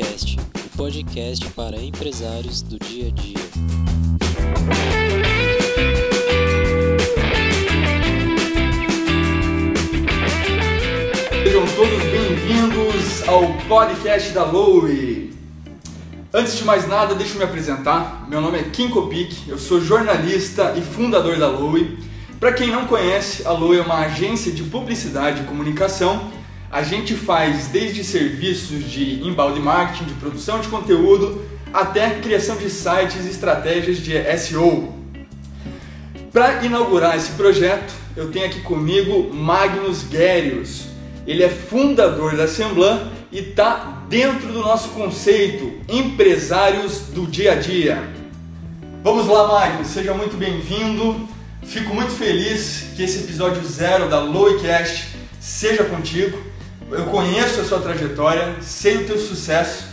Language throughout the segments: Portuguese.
Podcast, o podcast para empresários do dia a dia. Sejam todos bem-vindos ao podcast da Lowe. Antes de mais nada, deixa eu me apresentar. Meu nome é Kim Kopic, eu sou jornalista e fundador da Lowe. Para quem não conhece, a Lowe é uma agência de publicidade e comunicação. A gente faz desde serviços de embalde marketing, de produção de conteúdo, até criação de sites e estratégias de SEO. Para inaugurar esse projeto, eu tenho aqui comigo Magnus Guérius. Ele é fundador da Assemblan e está dentro do nosso conceito Empresários do Dia a Dia. Vamos lá, Magnus, seja muito bem-vindo. Fico muito feliz que esse episódio zero da Lowcast seja contigo. Eu conheço a sua trajetória, sei o teu sucesso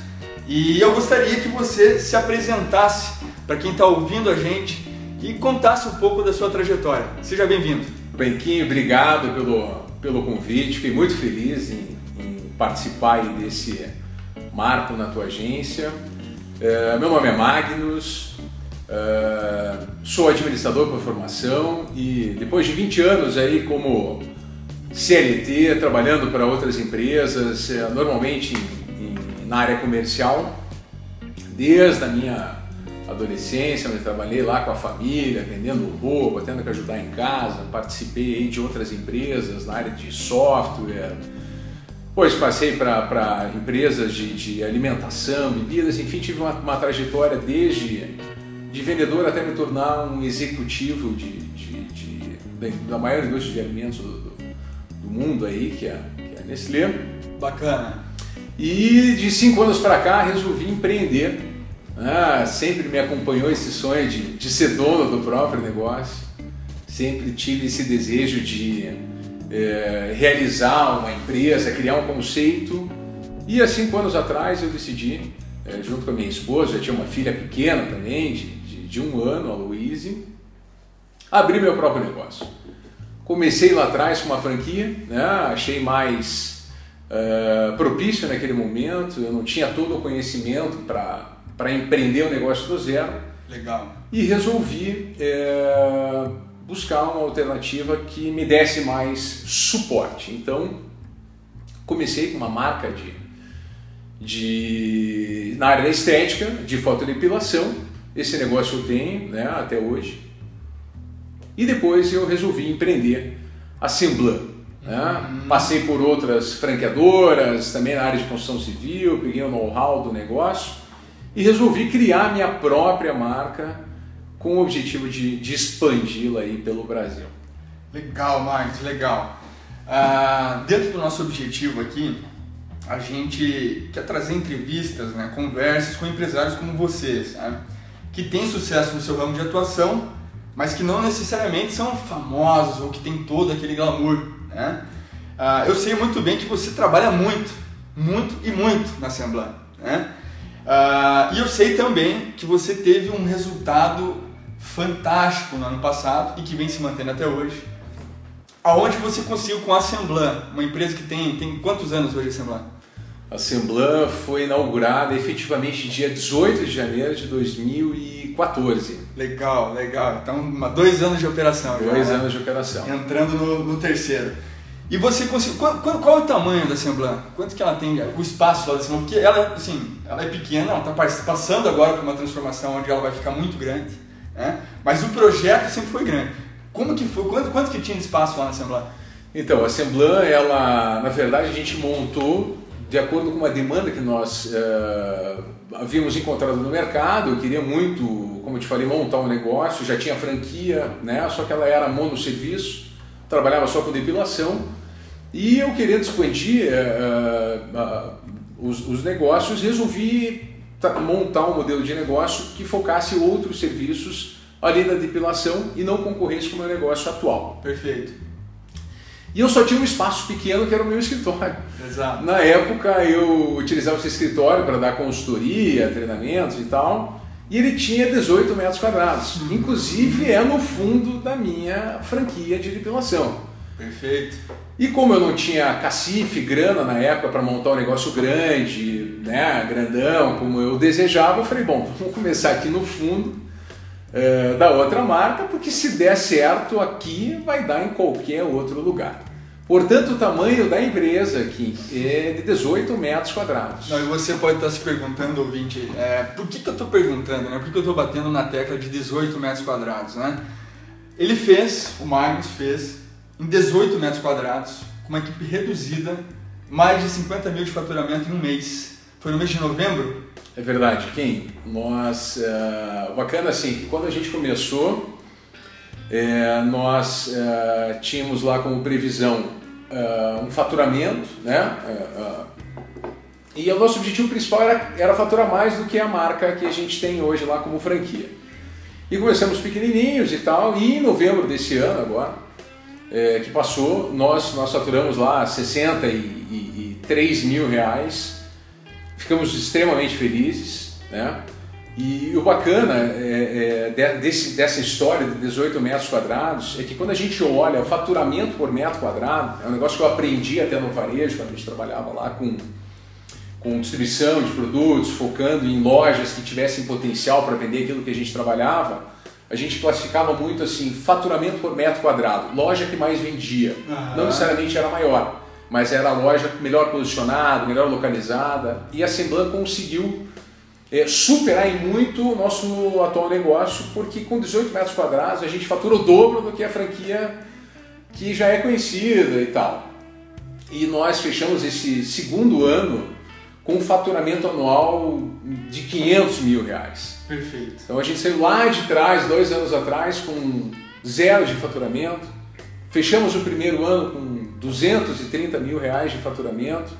e eu gostaria que você se apresentasse para quem está ouvindo a gente e contasse um pouco da sua trajetória. Seja bem-vindo. Benquinho, obrigado pelo, pelo convite. Fiquei muito feliz em, em participar desse marco na tua agência. É, meu nome é Magnus, é, sou administrador por formação e depois de 20 anos aí como CLT, trabalhando para outras empresas, é, normalmente em, na área comercial, desde a minha adolescência, eu trabalhei lá com a família, vendendo roupa, tendo que ajudar em casa, participei de outras empresas na área de software, depois passei para empresas de, de, alimentação, bebidas, enfim, tive uma, uma, trajetória desde de vendedor até me tornar um executivo de, de, de da maior indústria de alimentos do, do, do mundo aí, que é, que é a Nestlé. Bacana. E de cinco anos para cá resolvi empreender ah, sempre me acompanhou esse sonho de, de ser dono do próprio negócio. Sempre tive esse desejo de é, realizar uma empresa, criar um conceito. E há cinco anos atrás eu decidi, é, junto com a minha esposa, já tinha uma filha pequena também, de, de, de um ano, a Louise, abrir meu próprio negócio. Comecei lá atrás com uma franquia, né? achei mais uh, propício naquele momento, eu não tinha todo o conhecimento para empreender o negócio do zero. Legal. E resolvi é, buscar uma alternativa que me desse mais suporte. Então, comecei com uma marca de, de na área da estética, de fotodepilação. Esse negócio eu tenho né, até hoje. E depois eu resolvi empreender a Semblan. Né? Uhum. Passei por outras franqueadoras, também na área de construção civil, peguei o know-how do negócio e resolvi criar minha própria marca com o objetivo de, de expandi-la aí pelo Brasil. Legal, Marcos, legal. Ah, dentro do nosso objetivo aqui, a gente quer trazer entrevistas, né, conversas com empresários como vocês, sabe? que têm sucesso no seu ramo de atuação, mas que não necessariamente são famosos ou que têm todo aquele glamour. Né? Ah, eu sei muito bem que você trabalha muito, muito e muito na Assembleia. Né? Uh, e eu sei também que você teve um resultado fantástico no ano passado e que vem se mantendo até hoje. Aonde você conseguiu com a Assemblan, uma empresa que tem, tem quantos anos hoje a Assemblan? A Assemblan foi inaugurada efetivamente dia 18 de janeiro de 2014. Legal, legal. Então, dois anos de operação. Dois já, anos de operação. Entrando no, no terceiro. E você conseguiu. Qual, qual, qual, é o tamanho da Assemblan? Quanto que ela tem, o espaço lá da Assemblan? Porque ela, assim, ela é pequena, ela está passando agora por uma transformação onde ela vai ficar muito grande, né? mas o projeto sempre foi grande. Como que foi? Quanto, quanto que tinha de espaço lá na Assemblan? Então, a Assemblan, ela, na verdade, a gente montou de acordo com uma demanda que nós uh, havíamos encontrado no mercado. Eu queria muito, como eu te falei, montar um negócio, já tinha franquia, né? só que ela era monosserviço, trabalhava só com depilação e eu querendo expandir uh, uh, os, os, negócios, resolvi montar um modelo de negócio que focasse outros serviços além da depilação e não concorresse com o meu negócio atual. Perfeito. E eu só tinha um espaço pequeno que era o meu escritório. Exato. Na época eu utilizava esse escritório para dar consultoria, treinamentos e tal. E ele tinha 18 metros quadrados. Inclusive é no fundo da minha franquia de depilação. Perfeito. E como eu não tinha cacife, grana na época para montar um negócio grande, né, grandão, como eu desejava, eu falei, bom, vamos começar aqui no fundo é, da outra marca, porque se der certo aqui, vai dar em qualquer outro lugar. Portanto, o tamanho da empresa aqui é de 18 metros quadrados. Não, e você pode estar se perguntando, ouvinte, é, por que, que eu estou perguntando, né? Por que, eu estou batendo na tecla de 18 metros quadrados, né? Ele fez, o Magnus fez, em 18 metros quadrados, com uma equipe reduzida, mais de 50 mil de faturamento em um mês. Foi no mês de novembro? É verdade, quem? Nós, uh, bacana assim, que quando a gente começou, é, nós uh, tínhamos lá como previsão uh, um faturamento, né? e o nosso objetivo principal era, era faturar mais do que a marca que a gente tem hoje lá como franquia. E começamos pequenininhos e tal, e em novembro desse ano agora, é, que passou, nós, nós faturamos lá 63 mil reais, ficamos extremamente felizes, né? E o bacana é, é, desse, dessa história de 18 metros quadrados é que quando a gente olha o faturamento por metro quadrado, é um negócio que eu aprendi até no varejo, quando a gente trabalhava lá com, com distribuição de produtos, focando em lojas que tivessem potencial para vender aquilo que a gente trabalhava, a gente classificava muito assim, faturamento por metro quadrado, loja que mais vendia. Não necessariamente era maior, mas era a loja melhor posicionada, melhor localizada. E a Semblan conseguiu é, superar em muito o nosso atual negócio, porque com 18 metros quadrados a gente fatura o dobro do que a franquia que já é conhecida e tal. E nós fechamos esse segundo ano com um faturamento anual de 500 mil reais. Perfeito. Então a gente saiu lá de trás, dois anos atrás, com zero de faturamento. Fechamos o primeiro ano com 230 mil reais de faturamento.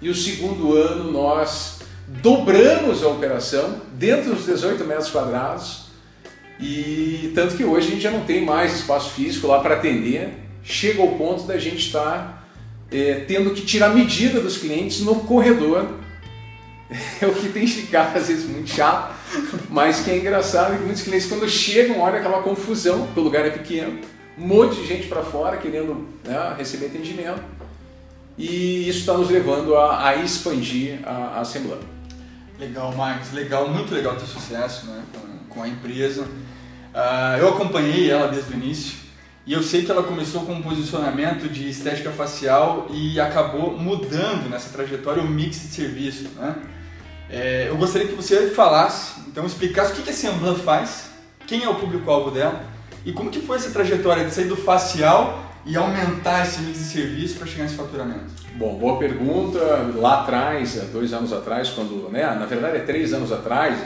E o segundo ano nós dobramos a operação dentro dos 18 metros quadrados. E tanto que hoje a gente já não tem mais espaço físico lá para atender. Chega ao ponto da gente estar é, tendo que tirar medida dos clientes no corredor é o que tem ficar às vezes muito chato, mas que é engraçado que muitos clientes quando chegam olham aquela confusão, porque o lugar é pequeno, um monte de gente para fora querendo né, receber atendimento e isso está nos levando a, a expandir a, a. Legal, Marcos, legal, muito legal o teu sucesso né, com, com a empresa. Uh, eu acompanhei ela desde o início e eu sei que ela começou com um posicionamento de estética facial e acabou mudando nessa trajetória o mix de serviço. Né? É, eu gostaria que você falasse, então explicasse o que a Semblan faz, quem é o público-alvo dela e como que foi essa trajetória de sair do facial e aumentar esse mix de serviço para chegar nesse faturamento? Bom, boa pergunta. Lá atrás, dois anos atrás, quando, né, na verdade é três anos atrás,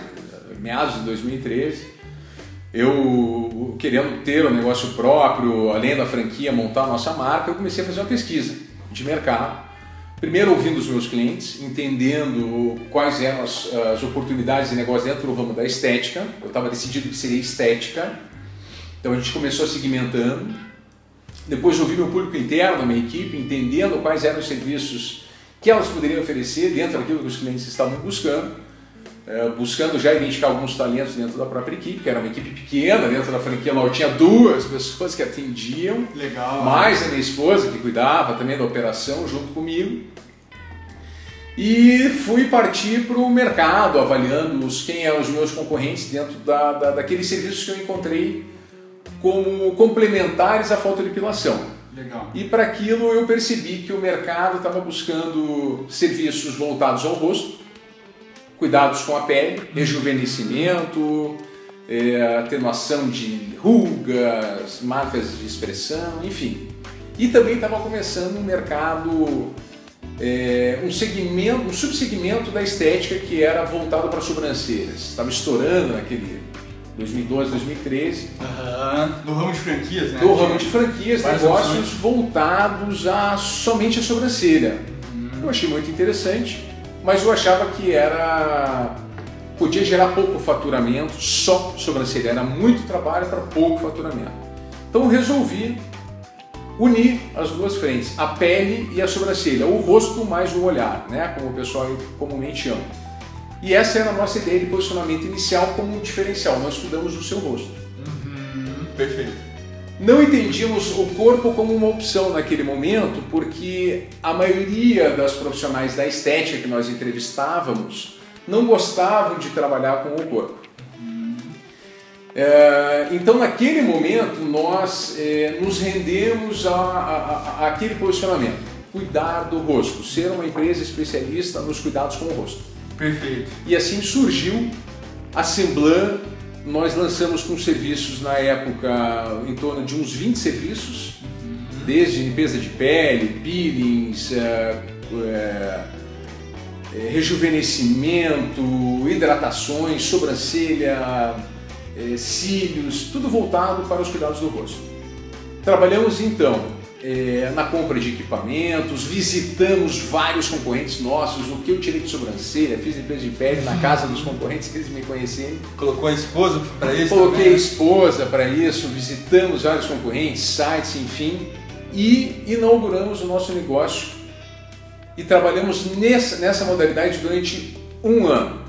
meados de 2013, eu querendo ter um negócio próprio, além da franquia, montar a nossa marca, eu comecei a fazer uma pesquisa de mercado primeiro ouvindo os meus clientes, entendendo quais eram as, as oportunidades de negócio dentro do ramo da estética. Eu estava decidido que seria estética, então a gente começou segmentando. Depois ouvi meu público interno, minha equipe, entendendo quais eram os serviços que elas poderiam oferecer dentro daquilo que os clientes estavam buscando. É, buscando já identificar alguns talentos dentro da própria equipe, que era uma equipe pequena, dentro da franquia lá eu tinha duas pessoas que atendiam, Legal, mais a minha esposa que cuidava também da operação junto comigo. E fui partir para o mercado, avaliando os, quem eram os meus concorrentes dentro da, da, daqueles serviços que eu encontrei como complementares à fotodepilação. Legal. E para aquilo eu percebi que o mercado estava buscando serviços voltados ao rosto, cuidados com a pele, rejuvenescimento, é, atenuação de rugas, marcas de expressão, enfim. E também estava começando um mercado, é, um segmento, um subsegmento da estética que era voltado para sobrancelhas. Estava estourando naquele 2012, 2013. Uhum. No ramo de franquias, né? No ramo de franquias, negócios opções. voltados a somente a sobrancelha. Uhum. Eu achei muito interessante mas eu achava que era podia gerar pouco faturamento só sobrancelha, era muito trabalho para pouco faturamento. Então resolvi unir as duas frentes, a pele e a sobrancelha, o rosto mais o olhar, né, como o pessoal comumente chama. E essa era a nossa ideia de posicionamento inicial como um diferencial, nós estudamos o seu rosto. Uhum, perfeito. não entendíamos o corpo como uma opção naquele momento, porque a maioria das profissionais da estética que nós entrevistávamos não gostavam de trabalhar com o corpo. É, então, naquele momento, nós é, nos rendemos a, a, a, aquele posicionamento: cuidar do rosto, ser uma empresa especialista nos cuidados com o rosto. Perfeito. E assim surgiu a Semblan. Nós lançamos com serviços na época em torno de uns 20 serviços, desde limpeza de pele, peelings, é, é, rejuvenescimento, hidratações, sobrancelha, é, cílios, tudo voltado para os cuidados do rosto. Trabalhamos então é, na compra de equipamentos, visitamos vários concorrentes nossos, o que eu tirei de sobrancelha, fiz limpeza de pele na casa dos concorrentes que eles me conhecerem. Colocou a esposa para isso? Coloquei também? a esposa para isso, visitamos vários concorrentes, sites, enfim, e inauguramos o nosso negócio e trabalhamos nessa, nessa modalidade durante um ano.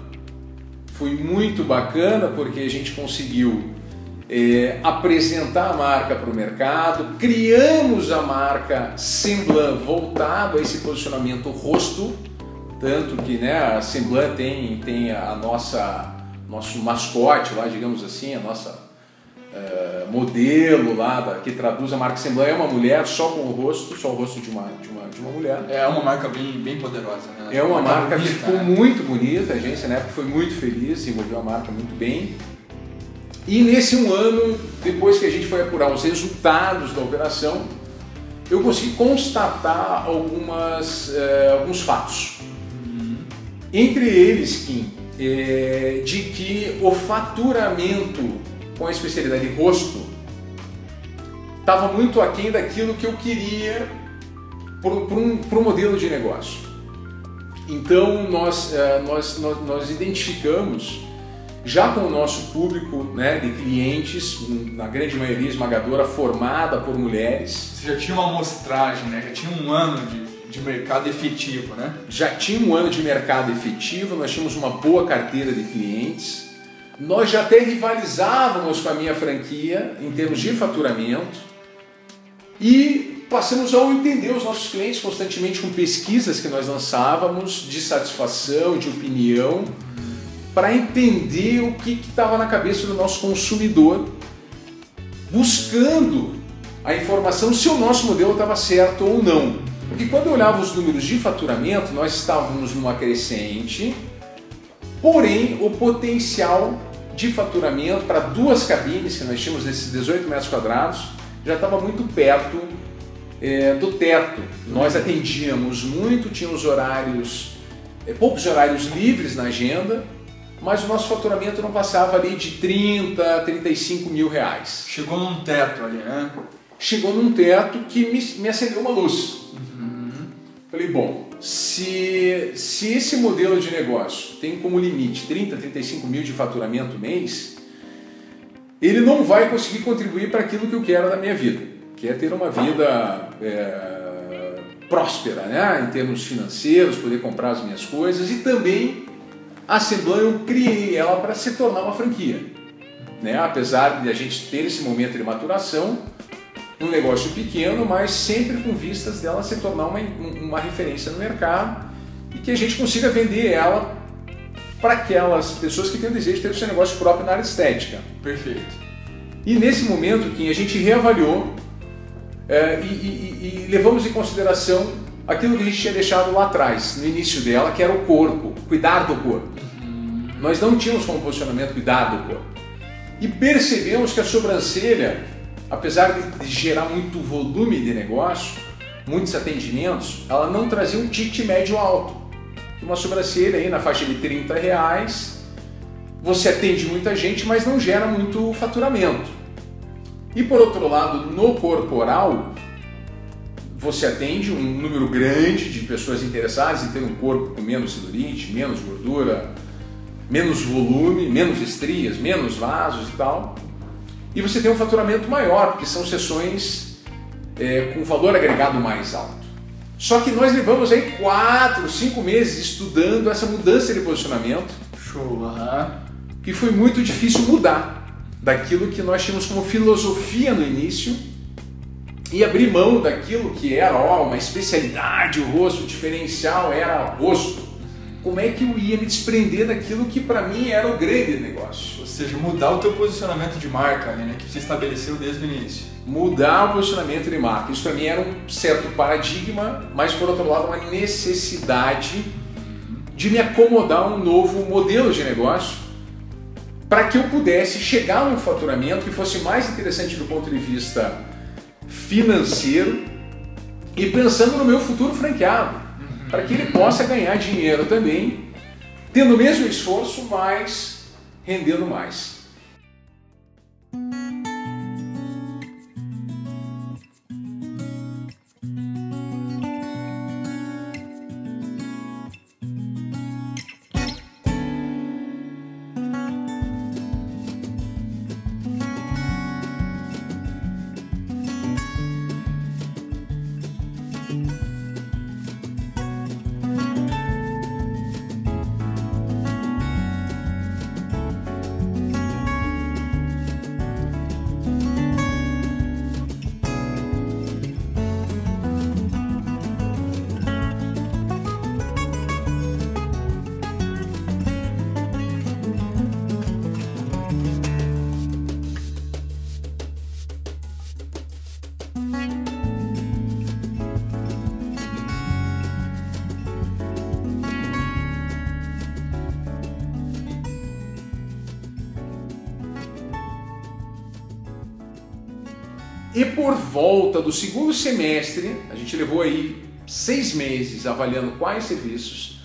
Foi muito bacana porque a gente conseguiu é, apresentar a marca para o mercado, criamos a marca Semblan voltado a esse posicionamento rosto, tanto que né, a Semblan tem, tem a nossa nosso mascote lá, digamos assim, a nossa é, modelo lá da, que traduz a marca Semblan é uma mulher só com o rosto, só o rosto de uma, de uma, de uma mulher. É uma marca bem, bem poderosa, né? É uma marca que bonita, ficou né? muito bonita, a agência na época foi muito feliz, desenvolveu a marca muito bem. E nesse um ano, depois que a gente foi apurar os resultados da operação, eu consegui constatar algumas, eh, alguns fatos. Entre eles, Kim, eh, de que o faturamento com a especialidade rosto estava muito aquém daquilo que eu queria para um, um modelo de negócio. Então nós, eh, nós, nós, nós identificamos, já com o nosso público né, de clientes, na grande maioria esmagadora, formada por mulheres, Você já tinha uma amostragem, né? Já tinha um ano de, de mercado efetivo, né? já tinha um ano de mercado efetivo, nós tínhamos uma boa carteira de clientes, nós já até rivalizávamos com a minha franquia em termos de faturamento e passamos a entender os nossos clientes constantemente com pesquisas que nós lançávamos de satisfação, de opinião, para entender o que estava na cabeça do nosso consumidor, buscando a informação se o nosso modelo estava certo ou não. Porque quando eu olhava os números de faturamento, nós estávamos numa crescente, porém o potencial de faturamento para duas cabines que nós tínhamos nesses 18 metros quadrados já estava muito perto é, do teto. Nós atendíamos muito, tínhamos horários, é, poucos horários livres na agenda, mas o nosso faturamento não passava ali de 30, 35 mil reais. Chegou num teto ali, né? Chegou num teto que me, me acendeu uma luz. Falei, bom, se, se esse modelo de negócio tem como limite 30, 35 mil de faturamento mês, ele não vai conseguir contribuir para aquilo que eu quero na minha vida, que é ter uma vida é, próspera, né? em termos financeiros, poder comprar as minhas coisas e também a Assemblan eu criei ela para se tornar uma franquia. Né? Apesar de a gente ter esse momento de maturação, um negócio pequeno, mas sempre com vistas dela se tornar uma, uma referência no mercado e que a gente consiga vender ela para aquelas pessoas que têm o desejo de ter o seu negócio próprio na área estética. Perfeito. E nesse momento, Kim, a gente reavaliou é, e, e- e levamos em consideração aquilo que a gente tinha deixado lá atrás, no início dela, que era o corpo, cuidar do corpo. Nós não tínhamos como posicionamento cuidar do corpo. E percebemos que a sobrancelha, apesar de, gerar muito volume de negócio, muitos atendimentos, ela não trazia um ticket médio alto. Uma sobrancelha aí na faixa de 30 reais, você atende muita gente, mas não gera muito faturamento. E por outro lado, no corporal, você atende um número grande de pessoas interessadas em ter um corpo com menos celulite, menos gordura, menos volume, menos estrias, menos vasos e tal. E você tem um faturamento maior, porque são sessões é, com valor agregado mais alto. Só que nós levamos aí quatro, cinco meses estudando essa mudança de posicionamento, Show, que foi muito difícil mudar. daquilo que nós tínhamos como filosofia no início e abrir mão daquilo que era ó, uma especialidade, o rosto, o diferencial era rosto. Como é que eu ia me desprender daquilo que para mim era o grande negócio? Ou seja, mudar o teu posicionamento de marca, né, que você estabeleceu desde o início. Mudar o posicionamento de marca. Isso para mim era um certo paradigma, mas por outro lado uma necessidade de me acomodar a um novo modelo de negócio para que eu pudesse chegar num faturamento que fosse mais interessante do ponto de vista financeiro e pensando no meu futuro franqueado, uhum. para que ele possa ganhar dinheiro também, tendo o mesmo esforço, mas rendendo mais. E por volta do segundo semestre, a gente levou aí seis meses avaliando quais serviços,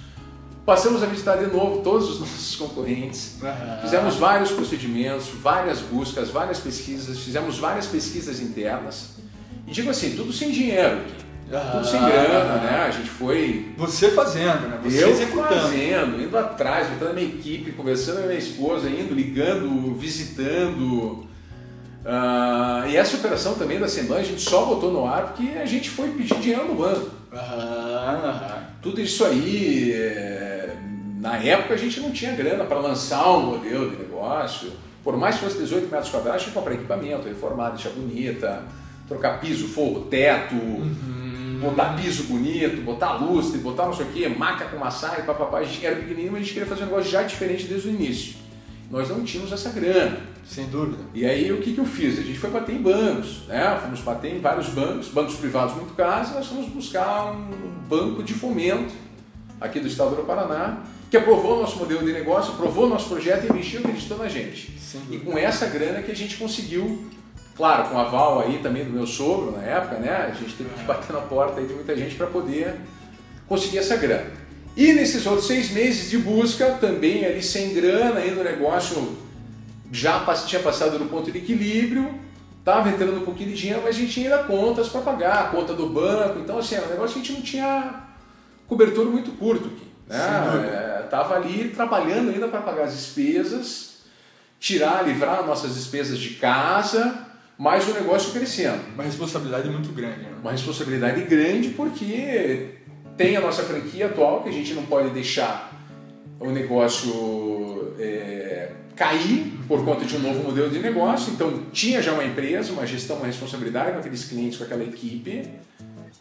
passamos a visitar de novo todos os nossos concorrentes, uhum. fizemos vários procedimentos, várias buscas, várias pesquisas, fizemos várias pesquisas internas. E digo assim, tudo sem dinheiro aqui. Tudo sem grana, né? A gente foi. Você fazendo, né? Você eu executando. fazendo, indo atrás, juntando a minha equipe, conversando com a minha esposa, indo, ligando, visitando. Uh, e essa operação também da Assembleia a gente só botou no ar porque a gente foi pedir dinheiro no banco. Tudo isso aí, é... na época a gente não tinha grana para lançar um modelo de negócio. Por mais que fosse 18 metros quadrados, tinha que comprar equipamento, reformar, deixar bonita, trocar piso, forro, teto, uhum. botar piso bonito, botar lustre, botar não sei o que, maca com massagem, papapá. A gente era pequenininho, mas a gente queria fazer um negócio já diferente desde o início. Nós não tínhamos essa grana. Sem dúvida. E aí o que, que eu fiz? A gente foi bater em bancos, né? Fomos bater em vários bancos, bancos privados muito caros, e nós fomos buscar um banco de fomento aqui do estado do Paraná, que aprovou o nosso modelo de negócio, aprovou o nosso projeto e investiu acreditando na gente. E com essa grana que a gente conseguiu, claro, com aval aí também do meu sogro na época, né? A gente teve que bater na porta aí de muita gente para poder conseguir essa grana. E nesses outros seis meses de busca, também ali sem grana, ainda o negócio já tinha passado do ponto de equilíbrio, estava entrando um pouquinho de dinheiro, mas a gente tinha ainda contas para pagar, a conta do banco, então assim, era um negócio que a gente não tinha cobertura muito curto aqui. Né? É, tava ali trabalhando ainda para pagar as despesas, tirar, livrar nossas despesas de casa, mas o negócio crescendo. Uma responsabilidade muito grande. Né? Uma responsabilidade grande porque tem a nossa franquia atual, que a gente não pode deixar o negócio é, cair por conta de um novo modelo de negócio. Então, tinha já uma empresa, uma gestão, uma responsabilidade com aqueles clientes, com aquela equipe,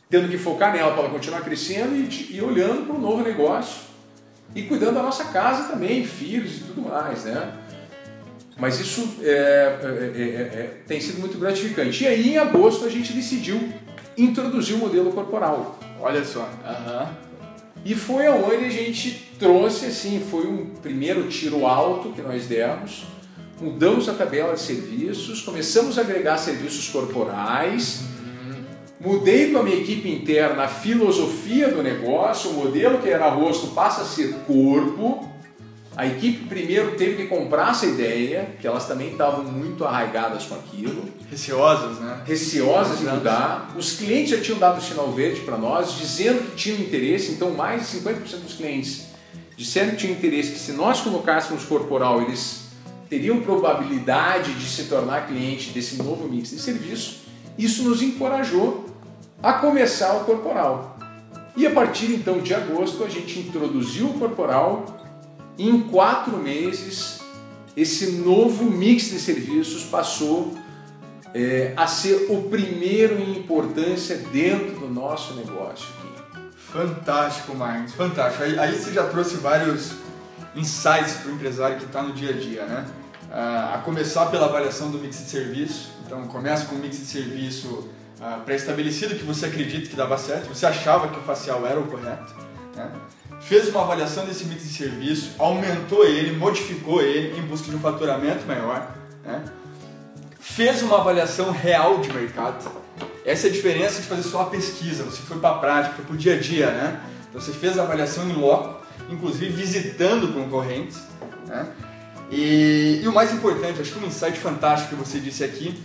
tendo que focar nela para ela continuar crescendo e, e olhando para o novo negócio e cuidando da nossa casa também, filhos e tudo mais, né? Mas isso é, é, é, é tem sido muito gratificante. E aí, em agosto, a gente decidiu introduzir o modelo corporal. Olha só. Uhum. E foi aonde a gente trouxe, assim, foi um primeiro tiro alto que nós demos. Mudamos a tabela de serviços, começamos a agregar serviços corporais. Uhum. Mudei com a minha equipe interna a filosofia do negócio, o modelo que era rosto passa a ser corpo. A equipe primeiro teve que comprar essa ideia, que elas também estavam muito arraigadas com aquilo. Receosas, né? Receosas em mudar. Os clientes já tinham dado o sinal verde para nós, dizendo que tinham interesse, então mais de 50% dos clientes disseram que tinham interesse, que se nós colocássemos corporal, eles teriam probabilidade de se tornar cliente desse novo mix de serviço. Isso nos encorajou a começar o corporal. E a partir então de agosto a gente introduziu o corporal em quatro meses esse novo mix de serviços passou é, a ser o primeiro em importância dentro do nosso negócio. Fantástico, Marcos, fantástico. Aí, aí você já trouxe vários insights para o empresário que está no dia a dia, né? Ah, a começar pela avaliação do mix de serviço. Então, começa com um mix de serviço ah, pré-estabelecido que você acredita que dava certo, você achava que o facial era o correto, né? Fez uma avaliação desse mix de serviço, aumentou ele, modificou ele em busca de um faturamento maior, né? fez uma avaliação real de mercado. Essa é a diferença de fazer só uma pesquisa, você foi para a prática, foi para o dia a dia, né? Então você fez a avaliação em loco, inclusive visitando concorrentes. Né? E, e o mais importante, acho que um insight fantástico que você disse aqui,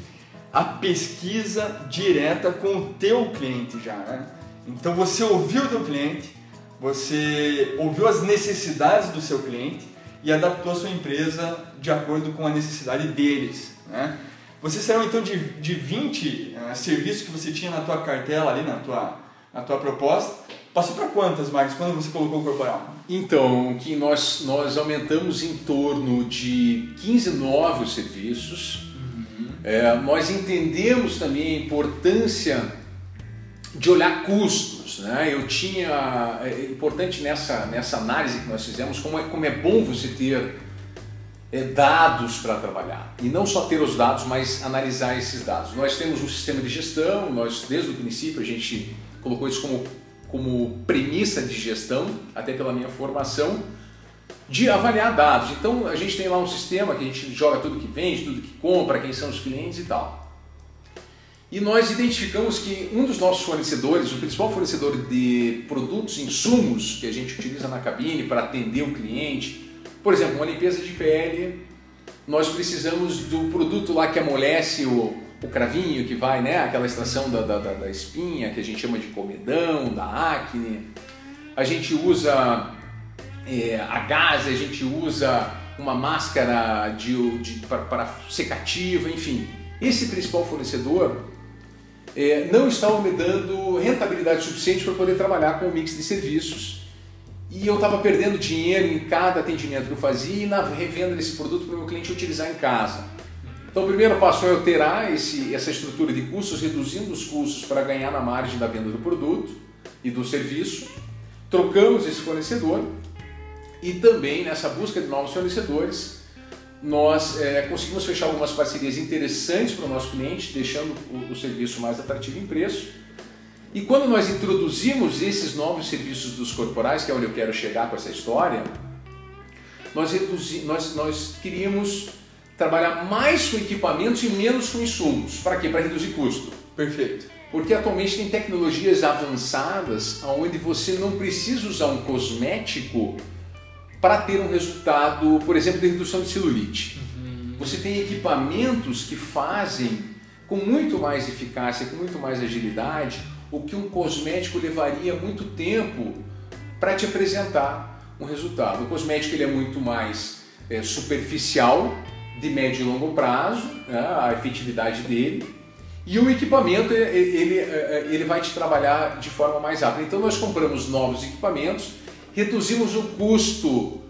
a pesquisa direta com o teu cliente já. Né? Então você ouviu o teu cliente, você ouviu as necessidades do seu cliente e adaptou a sua empresa de acordo com a necessidade deles. Né? Você saiu então de, de 20 uh, serviços que você tinha na tua cartela ali, na tua, na tua proposta, passou para quantas, Marcos, quando você colocou o corporal? Então, que nós, nós aumentamos em torno de 15 novos serviços. Uhum. É, nós entendemos também a importância de olhar Né? Eu tinha, é importante nessa, nessa análise que nós fizemos, como é, como é bom você ter é, dados para trabalhar. E não só ter os dados, mas analisar esses dados. Nós temos um sistema de gestão, nós desde o princípio a gente colocou isso como, como premissa de gestão, até pela minha formação, de avaliar dados. Então a gente tem lá um sistema que a gente joga tudo que vende, tudo que compra, quem são os clientes e tal. E nós identificamos que um dos nossos fornecedores, o principal fornecedor de produtos, insumos que a gente utiliza na cabine para atender o cliente, por exemplo, uma limpeza de pele, nós precisamos do produto lá que amolece o, o cravinho, que vai, né? Aquela extração da, da, da espinha, que a gente chama de comedão, da acne. A gente usa é, a gás, a gente usa uma máscara de, de para secativa, enfim. Esse principal fornecedor é, não estava me dando rentabilidade suficiente para poder trabalhar com o mix de serviços e eu estava perdendo dinheiro em cada atendimento que eu fazia e na revenda desse produto para o meu cliente utilizar em casa. Então o primeiro passo é alterar esse, essa estrutura de custos, reduzindo os custos para ganhar na margem da venda do produto e do serviço. Trocamos esse fornecedor e também nessa busca de novos fornecedores nós é, conseguimos fechar algumas parcerias interessantes para o nosso cliente, deixando o, o serviço mais atrativo em preço e quando nós introduzimos esses novos serviços dos corporais, que é onde eu quero chegar com essa história, nós, reduzi, nós, nós queríamos trabalhar mais com equipamentos e menos com insumos. Para quê? Para reduzir custo. Perfeito. Porque atualmente tem tecnologias avançadas onde você não precisa usar um cosmético para ter um resultado, por exemplo, de redução de celulite. Uhum. Você tem equipamentos que fazem com muito mais eficácia, com muito mais agilidade, o que um cosmético levaria muito tempo para te apresentar um resultado. O cosmético ele é muito mais é, superficial, de médio e longo prazo, né, a efetividade dele, e o equipamento ele, ele, ele vai te trabalhar de forma mais rápida. Então nós compramos novos equipamentos, reduzimos o custo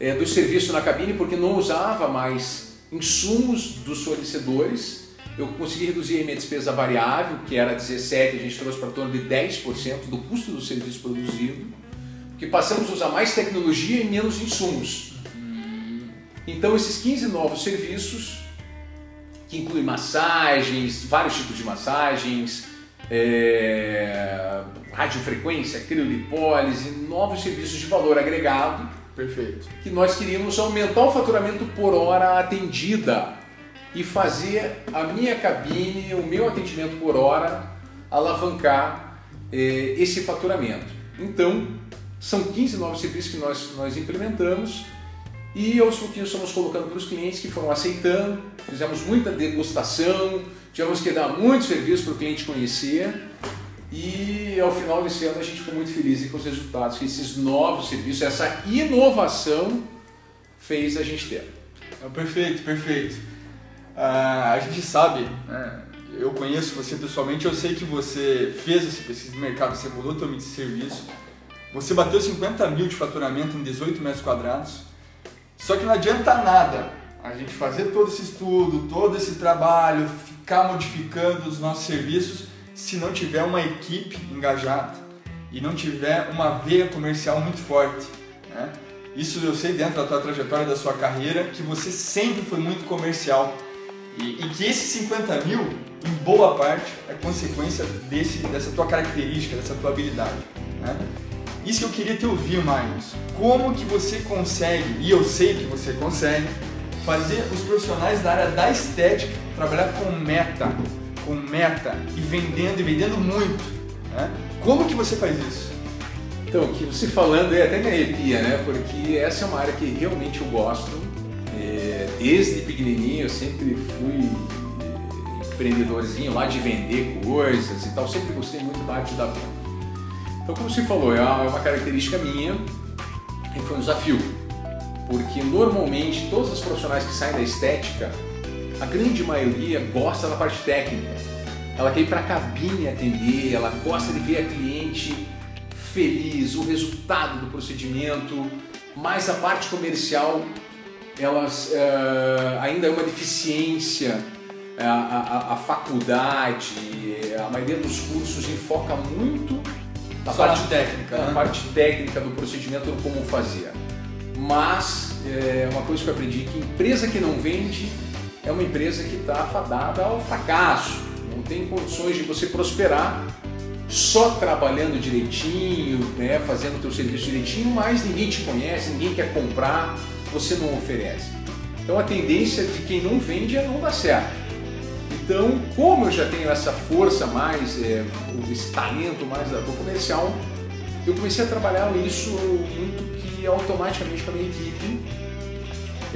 é, do serviço na cabine porque não usava mais insumos dos fornecedores eu consegui reduzir a minha despesa variável, que era 17, a gente trouxe para torno de 10% do custo do serviço produzido, porque passamos a usar mais tecnologia e menos insumos. Então esses 15 novos serviços, que incluem massagens, vários tipos de massagens, é, radiofrequência, criolipólise, novos serviços de valor agregado. Perfeito. Que nós queríamos aumentar o faturamento por hora atendida e fazer a minha cabine, o meu atendimento por hora, alavancar eh, esse faturamento. Então, são 15 novos serviços que nós, nós implementamos e aos pouquinhos estamos colocando para os clientes que foram aceitando, fizemos muita degustação, tivemos que dar muito serviço para o cliente conhecer e ao final desse ano a gente ficou muito feliz com os resultados que esses novos serviços, essa inovação fez a gente ter. É, perfeito, perfeito. Ah, a gente sabe, né? eu conheço você pessoalmente, eu sei que você fez esse pesquisa de mercado, você mudou mix de serviço, você bateu 50 mil de faturamento em 18 metros quadrados, só que não adianta nada a gente fazer todo esse estudo, todo esse trabalho, ficar modificando os nossos serviços se não tiver uma equipe engajada e não tiver uma veia comercial muito forte. Né? Isso eu sei dentro da tua trajetória, da sua carreira, que você sempre foi muito comercial e, e que esses 50 mil, em boa parte, é consequência desse, dessa tua característica, dessa tua habilidade. Né? Isso que eu queria te ouvir, Magnus. Como que você consegue, e eu sei que você consegue, fazer os profissionais da área da estética trabalhar com meta, com meta e vendendo e vendendo muito. Né? Como que você faz isso? Então, que você falando é até me arrepia, né? Porque essa é uma área que realmente eu gosto. É, desde pequenininho eu sempre fui é, empreendedorzinho lá de vender coisas e tal. Sempre gostei muito da arte da venda. Então, como você falou, é uma, é uma característica minha e foi um desafio. Porque normalmente todos os profissionais que saem da estética, a grande maioria gosta da parte técnica. Ela quer ir para a cabine atender, ela gosta de ver a cliente feliz, o resultado do procedimento, mas a parte comercial elas, uh, ainda é uma deficiência. A, a, a, faculdade, a maioria dos cursos enfoca muito na parte técnica, na né? parte técnica do procedimento como fazer. Mas é uma coisa que eu aprendi que empresa que não vende é uma empresa que está afadada ao fracasso. Não tem condições de você prosperar só trabalhando direitinho, né, fazendo o teu serviço direitinho, mas ninguém te conhece, ninguém quer comprar, você não oferece. Então a tendência de quem não vende é não dar certo. Então, como eu já tenho essa força mais, é, esse talento mais do comercial, eu comecei a trabalhar isso muito que automaticamente com a minha equipe,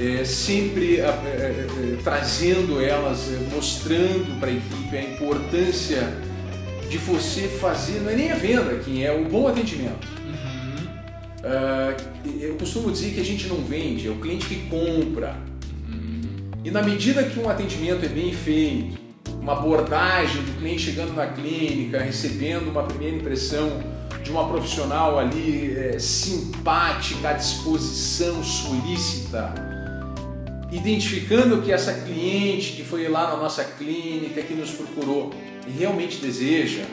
é, sempre é, é, é trazendo elas, é, mostrando para a equipe a importância de você fazer, não é nem a venda, que é o bom atendimento. Uhum. Uh, eu costumo dizer que a gente não vende, é o cliente que compra. Uhum. E na medida que um atendimento é bem feito, uma abordagem do cliente chegando na clínica, recebendo uma primeira impressão de uma profissional ali é, simpática, à disposição, solícita, identificando que essa cliente que foi lá na nossa clínica, que nos procurou, realmente deseja,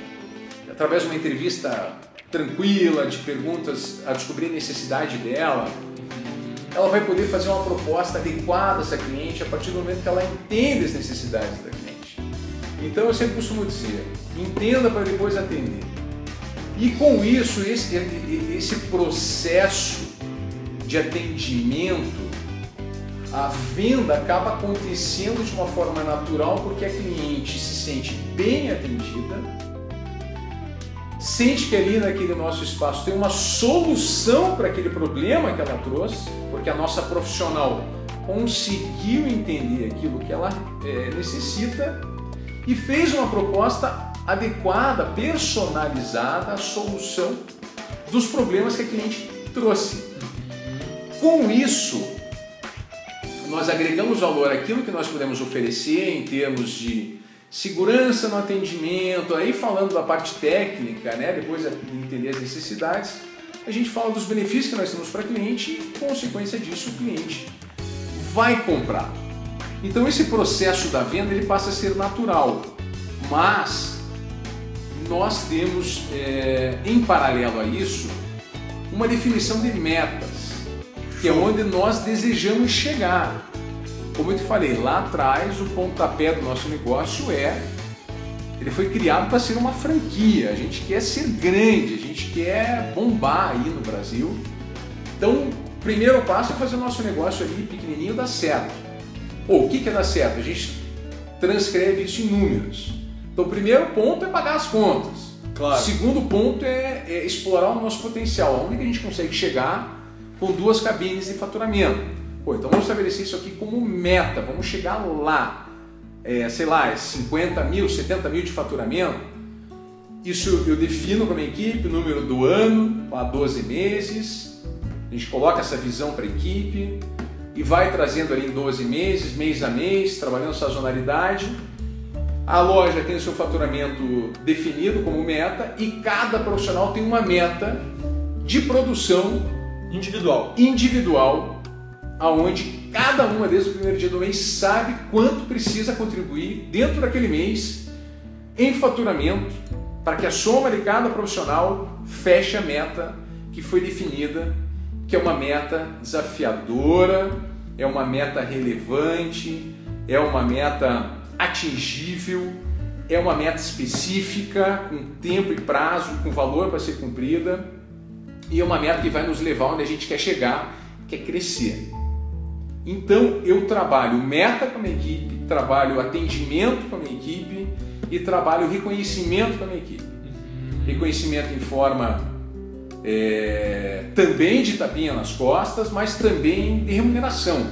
através de uma entrevista tranquila, de perguntas a descobrir a necessidade dela, ela vai poder fazer uma proposta adequada a essa cliente a partir do momento que ela entende as necessidades da cliente. Então eu sempre costumo dizer, entenda para depois atender. E com isso, esse, esse processo de atendimento, a venda acaba acontecendo de uma forma natural porque a cliente se sente bem atendida, sente que ali naquele nosso espaço tem uma solução para aquele problema que ela trouxe, porque a nossa profissional conseguiu entender aquilo que ela é, necessita e fez uma proposta adequada, personalizada à solução dos problemas que a cliente trouxe. Com isso, nós agregamos valor àquilo que nós podemos oferecer em termos de segurança no atendimento, aí falando da parte técnica, né, depois de entender as necessidades, a gente fala dos benefícios que nós temos para o cliente e, consequência disso, o cliente vai comprar. Então esse processo da venda ele passa a ser natural, mas nós temos é, em paralelo a isso uma definição de metas, que é onde nós desejamos chegar. Como eu te falei, lá atrás o pontapé do nosso negócio é ele foi criado para ser uma franquia. A gente quer ser grande, a gente quer bombar aí no Brasil. Então, o primeiro passo é fazer o nosso negócio ali pequenininho dar certo. Ou o que, que é dar certo? A gente transcreve isso em números. Então, o primeiro ponto é pagar as contas. Claro. O segundo ponto é, é explorar o nosso potencial. Onde que a gente consegue chegar com duas cabines de faturamento? Pô, então vamos estabelecer isso aqui como meta. Vamos chegar lá. É, sei lá, 50 mil, 70 mil de faturamento. Isso eu defino com a minha equipe, número do ano, há 12 meses. A gente coloca essa visão para a equipe e vai trazendo ali em 12 meses, mês a mês, trabalhando sazonalidade. A loja tem o seu faturamento definido como meta e cada profissional tem uma meta de produção individual, individual aonde cada uma desde o primeiro dia do mês sabe quanto precisa contribuir dentro daquele mês em faturamento para que a soma de cada profissional feche a meta que foi definida, que é uma meta desafiadora, é uma meta relevante, é uma meta atingível, é uma meta específica, com tempo e prazo, com valor para ser cumprida, e é uma meta que vai nos levar onde a gente quer chegar, que é crescer. Então eu trabalho meta com a minha equipe, trabalho atendimento com a minha equipe e trabalho reconhecimento com a minha equipe. Reconhecimento em forma é, também de tapinha nas costas, mas também de remuneração.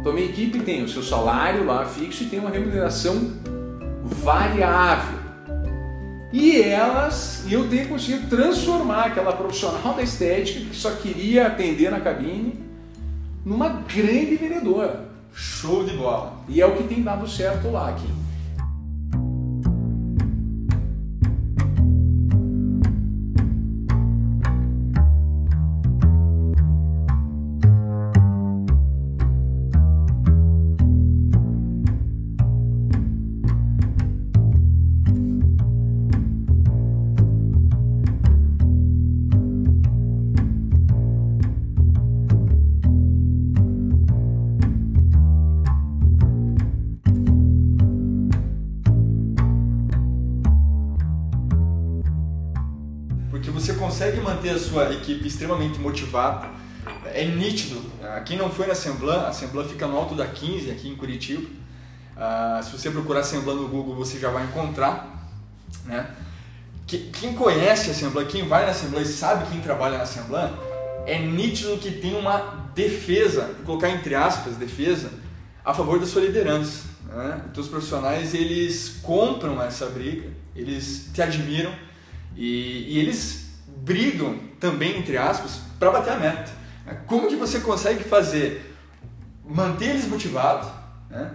Então a minha equipe tem o seu salário lá fixo e tem uma remuneração variável. E elas, e eu tenho conseguido transformar aquela profissional da estética que só queria atender na cabine numa grande vendedora. Show de bola. E é o que tem dado certo lá, aqui. Consegue manter a sua equipe extremamente motivada. É nítido. Quem não foi na Assemblan, a Assemblan fica no alto da 15 aqui em Curitiba. Uh, se você procurar Assemblan no Google, você já vai encontrar. Né? Quem conhece a Assemblan, quem vai na Assemblan e sabe quem trabalha na Assemblan, é nítido que tem uma defesa, vou colocar entre aspas, defesa, a favor da sua liderança. Né? Então, os profissionais eles compram essa briga, eles te admiram e, e eles brigam também, entre aspas, para bater a meta. Como que você consegue fazer, manter eles motivados, né?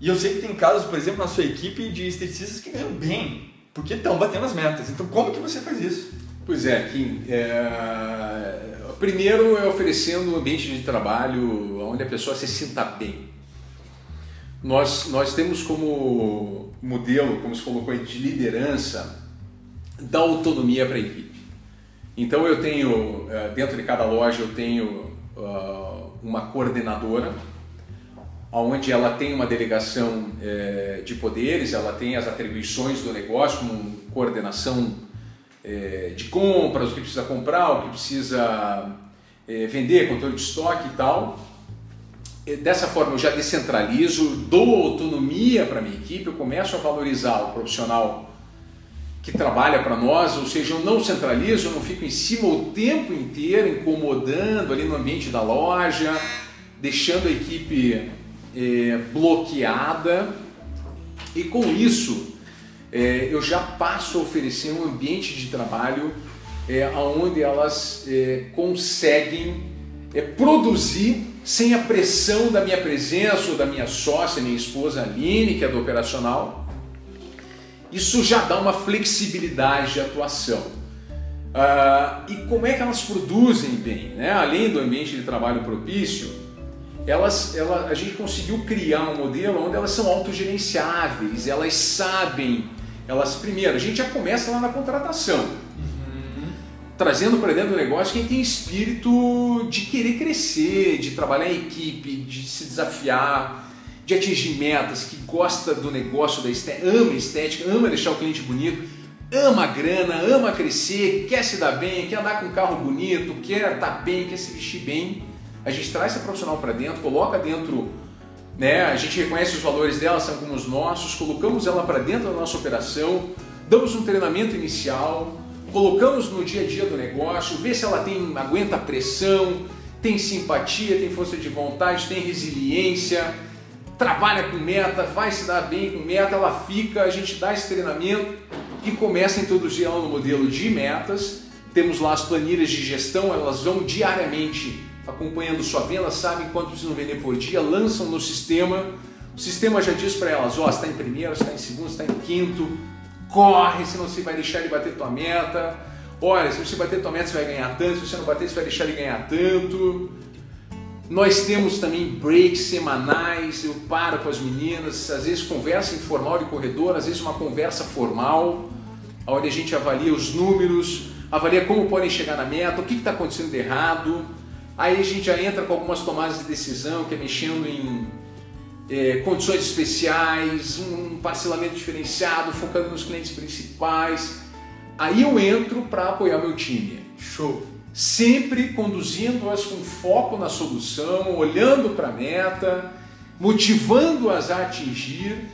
E eu sei que tem casos, por exemplo, na sua equipe de esteticistas que ganham bem, porque estão batendo as metas. Então, como que você faz isso? Pois é, Kim. É... Primeiro é oferecendo um ambiente de trabalho onde a pessoa se sinta bem. Nós, nós temos como modelo, como se colocou aí, de liderança, da autonomia para a equipe. Então eu tenho, eh, dentro de cada loja, eu tenho uh, uma coordenadora, onde ela tem uma delegação eh, de poderes, ela tem as atribuições do negócio, como coordenação eh, de compras, o que precisa comprar, o que precisa vender, controle de estoque e tal. Dessa forma eu já descentralizo, dou autonomia para minha equipe, eu começo a valorizar o profissional que trabalha para nós, ou seja, eu não centralizo, eu não fico em cima o tempo inteiro incomodando ali no ambiente da loja, deixando a equipe é, bloqueada. E com isso, é, eu já passo a oferecer um ambiente de trabalho é, onde elas é, conseguem é, produzir sem a pressão da minha presença ou da minha sócia, minha esposa Aline, que é do operacional, isso já dá uma flexibilidade de atuação. Uh, e como é que elas produzem bem? Né? Além do ambiente de trabalho propício, elas, ela, a gente conseguiu criar um modelo onde elas são autogerenciáveis, elas sabem, elas primeiro, a gente já começa lá na contratação, uhum. trazendo para dentro do negócio quem tem espírito de querer crescer, de trabalhar em equipe, de se desafiar, de atingir metas, que gosta do negócio da estética, ama estética, ama deixar o cliente bonito, ama grana, ama crescer, quer se dar bem, quer andar com um carro bonito, quer estar tá bem, quer se vestir bem. A gente traz esse profissional para dentro, coloca dentro, né? A gente reconhece os valores dela, são como os nossos, colocamos ela para dentro da nossa operação, damos um treinamento inicial, colocamos no dia a dia do negócio, vê se ela tem aguenta a pressão, tem simpatia, tem força de vontade, tem resiliência trabalha com meta, vai se dar bem com meta, ela fica, a gente dá esse treinamento e começa a introduzir ela no modelo de metas. Temos lá as planilhas de gestão, elas vão diariamente acompanhando sua venda, sabem quanto precisam vender por dia, lançam no sistema. O sistema já diz para elas: ó, oh, está em primeiro, está em segundo, está em quinto, corre, senão você vai deixar de bater tua meta. Olha, se você bater tua meta, você vai ganhar tanto, se você não bater, você vai deixar de ganhar tanto Nós temos também breaks semanais, eu paro com as meninas, às vezes conversa informal de corredor, às vezes uma conversa formal, onde a gente avalia os números, avalia como podem chegar na meta, o que está acontecendo de errado. Aí a gente já entra com algumas tomadas de decisão, que é mexendo em é, condições especiais, um parcelamento diferenciado, focando nos clientes principais. Aí eu entro para apoiar meu time. Show! Sempre conduzindo-as com foco na solução, olhando para a meta, motivando-as a atingir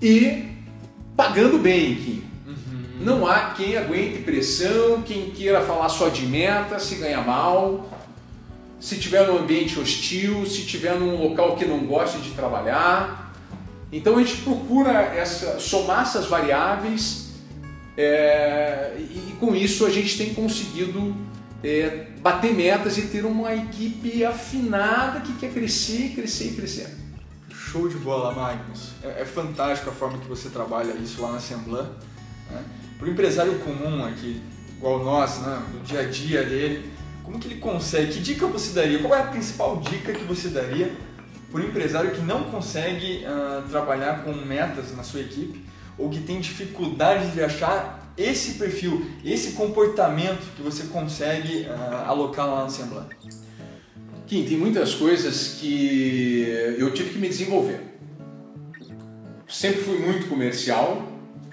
e pagando bem, Kim. Uhum. Não há quem aguente pressão, quem queira falar só de meta, se ganha mal, se tiver num ambiente hostil, se tiver num local que não gosta de trabalhar. Então a gente procura essa, somar essas variáveis é, e com isso a gente tem conseguido é, bater metas e ter uma equipe afinada que quer crescer, crescer e crescer. Show de bola, Magnus. É, é fantástico a forma que você trabalha isso lá na Assemblan. Né? Para o empresário comum aqui, igual nós, né? no dia a dia dele, como que ele consegue? Que dica você daria? Qual é a principal dica que você daria para o empresário que não consegue uh, trabalhar com metas na sua equipe ou que tem dificuldade de achar esse perfil, esse comportamento que você consegue uh, alocar lá na Assembleia? Kim, tem muitas coisas que eu tive que me desenvolver. Sempre fui muito comercial.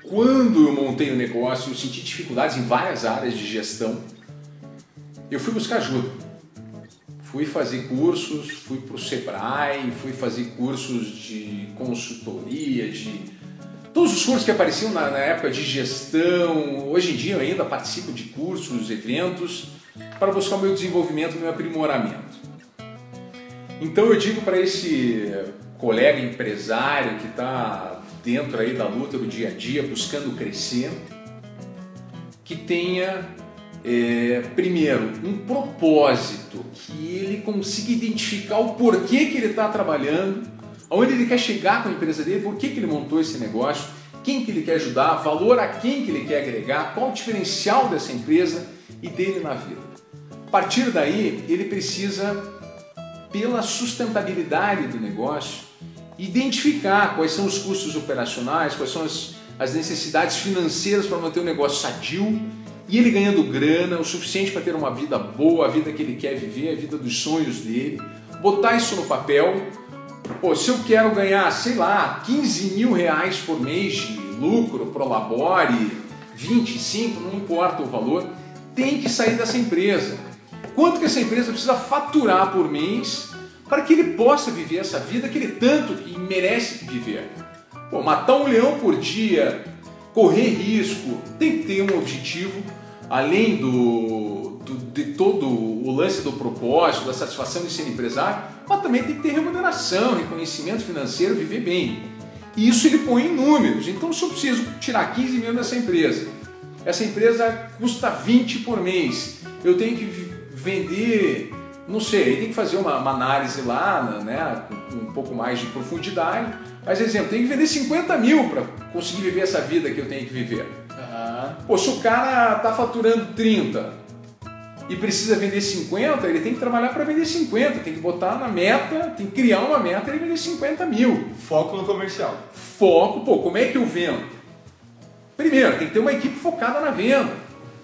Quando eu montei o negócio, eu senti dificuldades em várias áreas de gestão. Eu fui buscar ajuda. Fui fazer cursos, fui para o Sebrae, fui fazer cursos de consultoria, de Todos os cursos que apareciam na, na, época de gestão, hoje em dia eu ainda participo de cursos, eventos, para buscar o meu desenvolvimento, meu aprimoramento. Então eu digo para esse colega empresário que está dentro aí da luta do dia a dia, buscando crescer, que tenha, é, primeiro, um propósito, que ele consiga identificar o porquê que ele está trabalhando aonde ele quer chegar com a empresa dele, por que, que ele montou esse negócio, quem que ele quer ajudar, valor a quem que ele quer agregar, qual o diferencial dessa empresa e dele na vida. A partir daí, ele precisa, pela sustentabilidade do negócio, identificar quais são os custos operacionais, quais são as, as necessidades financeiras para manter o negócio sadio e ele ganhando grana, o suficiente para ter uma vida boa, a vida que ele quer viver, a vida dos sonhos dele, botar isso no papel Pô, se eu quero ganhar, sei lá, 15 mil reais por mês de lucro, prolabore, 25, não importa o valor, tem que sair dessa empresa. Quanto que essa empresa precisa faturar por mês para que ele possa viver essa vida que ele tanto merece viver? Pô, matar um leão por dia, correr risco, tem que ter um objetivo, além do, do de todo o lance do propósito, da satisfação de ser empresário, mas também tem que ter remuneração, reconhecimento financeiro, viver bem. E isso ele põe em números. Então, se eu preciso tirar 15 mil dessa empresa, essa empresa custa 20 por mês, eu tenho que vender, não sei, tem que fazer uma, uma análise lá, né, com um pouco mais de profundidade. Mas, exemplo, tem que vender 50 mil para conseguir viver essa vida que eu tenho que viver. Uhum. Pô, se o cara está faturando 30, e precisa vender 50, ele tem que trabalhar para vender 50, tem que botar na meta, tem que criar uma meta e vender 50 mil. Foco no comercial. Foco, pô, como é que eu vendo? Primeiro, tem que ter uma equipe focada na venda.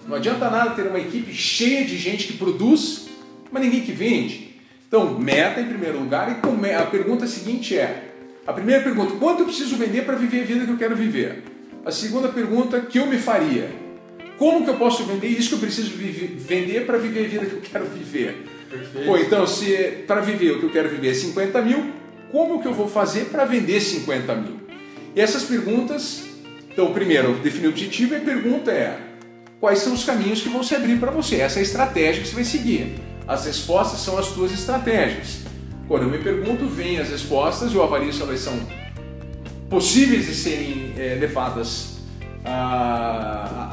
Não adianta nada ter uma equipe cheia de gente que produz, mas ninguém que vende. Então, meta em primeiro lugar e a pergunta seguinte é: a primeira pergunta, quanto eu preciso vender para viver a vida que eu quero viver? A segunda pergunta, que eu me faria? Como que eu posso vender isso que eu preciso vender para viver a vida que eu quero viver? Perfeito. Pô, então, se para viver o que eu quero viver é 50 mil, como que eu vou fazer para vender 50 mil? E essas perguntas, então, primeiro, definir o objetivo e a pergunta é: quais são os caminhos que vão se abrir para você? Essa é a estratégia que você vai seguir. As respostas são as suas estratégias. Quando eu me pergunto, vêm as respostas, eu avalio se elas são possíveis de serem é, levadas a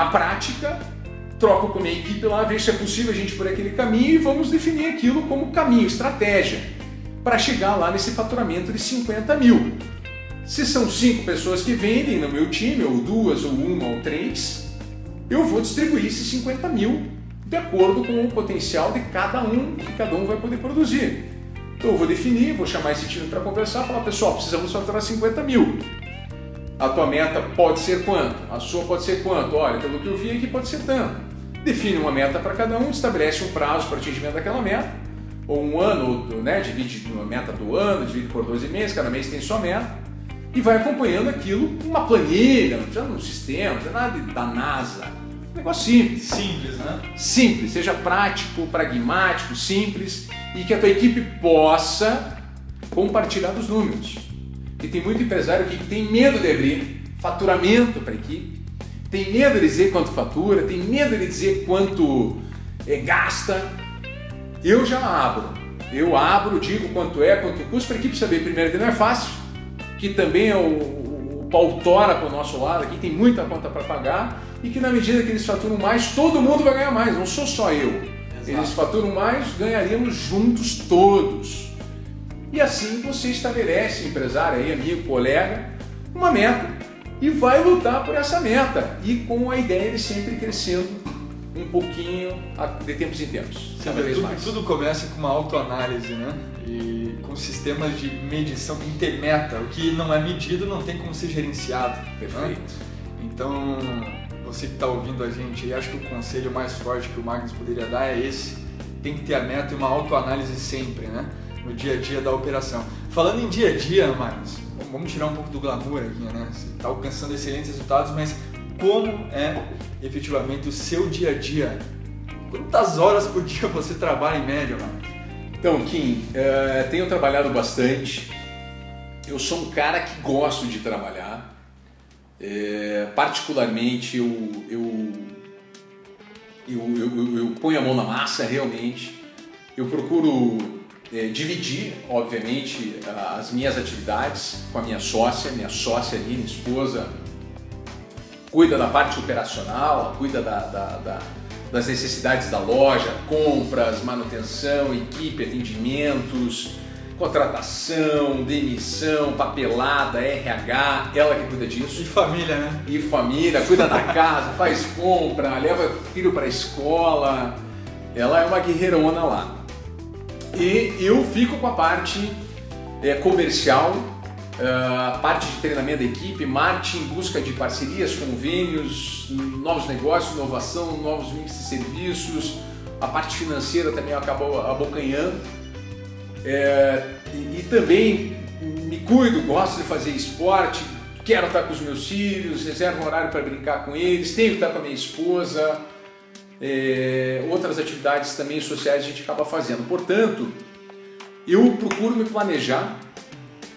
na prática, troco com minha equipe lá, vejo se é possível a gente ir por aquele caminho e vamos definir aquilo como caminho, estratégia, para chegar lá nesse faturamento de 50 mil. Se são cinco pessoas que vendem no meu time, ou duas, ou uma, ou três, eu vou distribuir esses 50 mil de acordo com o potencial de cada um que cada um vai poder produzir. Então eu vou definir, vou chamar esse time para conversar, falar pessoal, precisamos faturar 50 mil. A tua meta pode ser quanto? A sua pode ser quanto? Olha, pelo que eu vi aqui pode ser tanto. Define uma meta para cada um, estabelece um prazo para atingimento daquela meta, ou um ano, né, divide uma meta do ano, divide por 12 meses, cada mês tem sua meta, e vai acompanhando aquilo uma planilha, não precisa num sistema, não precisa nada da NASA. Um negócio simples. Simples, né? Simples, seja prático, pragmático, simples e que a tua equipe possa compartilhar dos números. E tem muito empresário que tem medo de abrir faturamento para a equipe, tem medo de dizer quanto fatura, tem medo de dizer quanto é, gasta. Eu já abro. Eu abro, digo quanto é, quanto custa para a equipe saber primeiro que não é fácil, que também é o, o, o pau tora para o nosso lado, aqui tem muita conta para pagar e que na medida que eles faturam mais, todo mundo vai ganhar mais, não sou só eu. Exato. Eles faturam mais, ganharíamos juntos todos. E assim você estabelece, empresário aí, amigo, colega, uma meta e vai lutar por essa meta. E com a ideia de sempre crescendo um pouquinho de tempos em tempos, cada vez tudo, mais. Tudo começa com uma autoanálise, né? E com sistemas de medição intermeta. O que não é medido não tem como ser gerenciado. Né? Perfeito. Né? Então, você que está ouvindo a gente e acho que o conselho mais forte que o Magnus poderia dar é esse. Tem que ter a meta e uma autoanálise sempre, né? No dia a dia da operação. Falando em dia a dia, Magnus, vamos tirar um pouco do glamour aqui, né? Você está alcançando excelentes resultados, mas como é efetivamente o seu dia a dia? Quantas horas por dia você trabalha em média, mano? Então, Kim, uh, tenho trabalhado bastante. Eu sou um cara que gosto de trabalhar. É, particularmente, eu, eu, eu, eu, eu ponho a mão na massa realmente. Eu procuro é, dividir, obviamente, as minhas atividades com a minha sócia, minha sócia ali, minha esposa, cuida da parte operacional, cuida da, da, da, das necessidades da loja, compras, manutenção, equipe, atendimentos, contratação, demissão, papelada, RH, ela que cuida disso. E família, né? E família, cuida da casa, faz compra, leva filho para a escola. Ela é uma guerreirona lá. E eu fico com a parte é, comercial, a parte de treinamento da equipe, marketing, busca de parcerias, convênios, novos negócios, inovação, novos mix de serviços. A parte financeira também acabou abocanhando é, e, e, também me cuido, gosto de fazer esporte, quero estar com os meus filhos, reservo um horário para brincar com eles, tenho que estar com a minha esposa. É, outras atividades também sociais a gente acaba fazendo. Portanto, eu procuro me planejar,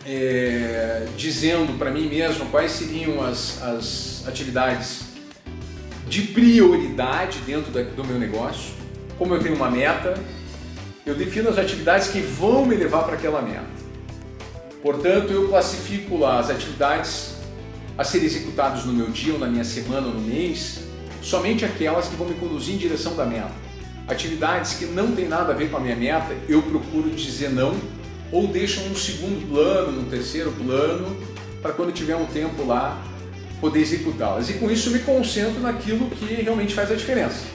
é, dizendo para mim mesmo quais seriam as, as atividades de prioridade dentro da, do meu negócio. Como eu tenho uma meta, eu defino as atividades que vão me levar para aquela meta. Portanto, eu classifico lá as atividades a serem executadas no meu dia, ou na minha semana, ou no mês, somente aquelas que vão me conduzir em direção da meta. Atividades que não têm nada a ver com a minha meta, eu procuro dizer não ou deixo um segundo plano, um terceiro plano, para quando tiver um tempo lá poder executá-las. E com isso me concentro naquilo que realmente faz a diferença.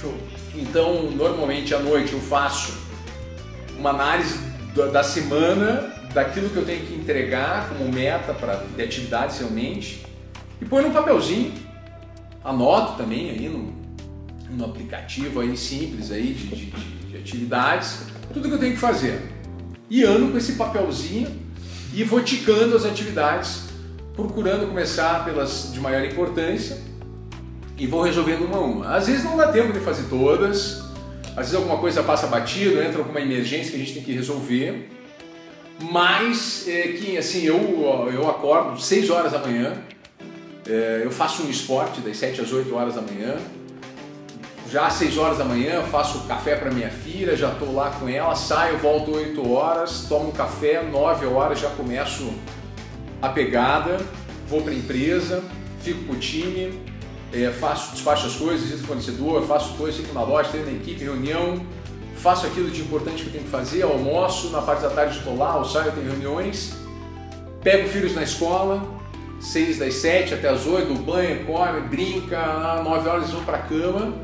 Show. Então, normalmente à noite eu faço uma análise da semana, daquilo que eu tenho que entregar como meta para de atividades realmente, e põe num papelzinho, anoto também aí no, no aplicativo aí simples aí de, de, de atividades, tudo que eu tenho que fazer. E ando com esse papelzinho e vou ticando as atividades, procurando começar pelas de maior importância e vou resolvendo uma a uma. Às vezes não dá tempo de fazer todas, às vezes alguma coisa passa batido, entra alguma emergência que a gente tem que resolver. Mas é que assim, eu, eu acordo 6 horas da manhã, é, eu faço um esporte das 7 às 8 horas da manhã. Já às 6 horas da manhã faço café para minha filha, já estou lá com ela, saio, volto 8 horas, tomo café, 9 horas já começo a pegada, vou para a empresa, fico com o time, é, faço, despacho as coisas, visito o fornecedor, faço coisas, fico na loja, treino na equipe, reunião, faço aquilo de importante que eu tenho que fazer, almoço, na parte da tarde estou lá, saio, tenho reuniões, pego filhos na escola, seis das sete até as oito, banho, come, brinca, nove horas eles vão para a cama.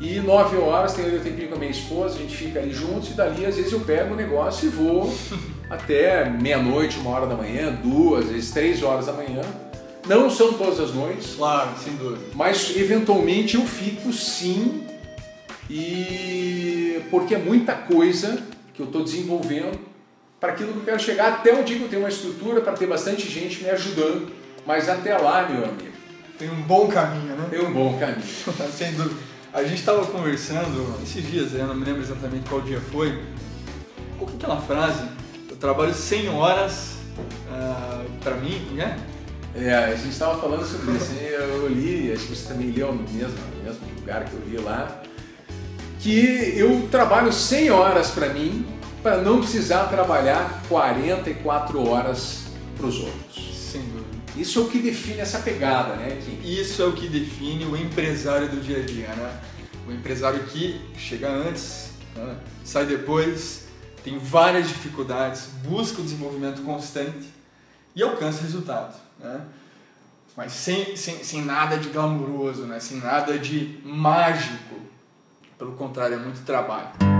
E nove horas, tenho ali o tempinho com a minha esposa, a gente fica ali juntos e dali às vezes eu pego o negócio e vou até meia-noite, uma hora da manhã, duas, às vezes três horas da manhã. Não são todas as noites, Claro, sem dúvida. mas eventualmente eu fico sim, e porque é muita coisa que eu estou desenvolvendo para aquilo que eu quero chegar. Até um dia que eu tenho uma estrutura para ter bastante gente me ajudando, mas até lá, meu amigo, Tem um bom caminho, né? tem um bom caminho. Sem dúvida. A gente estava conversando esses dias, eu não me lembro exatamente qual dia foi. Qual que é aquela frase? Eu trabalho 100 horas ah, pra mim, né? É, a gente estava falando sobre isso, né? eu li, acho que você também leu no mesmo, no mesmo lugar que eu li lá, que eu trabalho 100 horas para mim, para não precisar trabalhar 44 horas para os outros. Isso é o que define essa pegada, né, Kim? Isso é o que define o empresário do dia a dia, né? O empresário que chega antes, né? sai depois, tem várias dificuldades, busca o desenvolvimento constante e alcança resultado, né? Mas sem, sem, sem nada de glamuroso, né? Sem nada de mágico. Pelo contrário, é muito trabalho.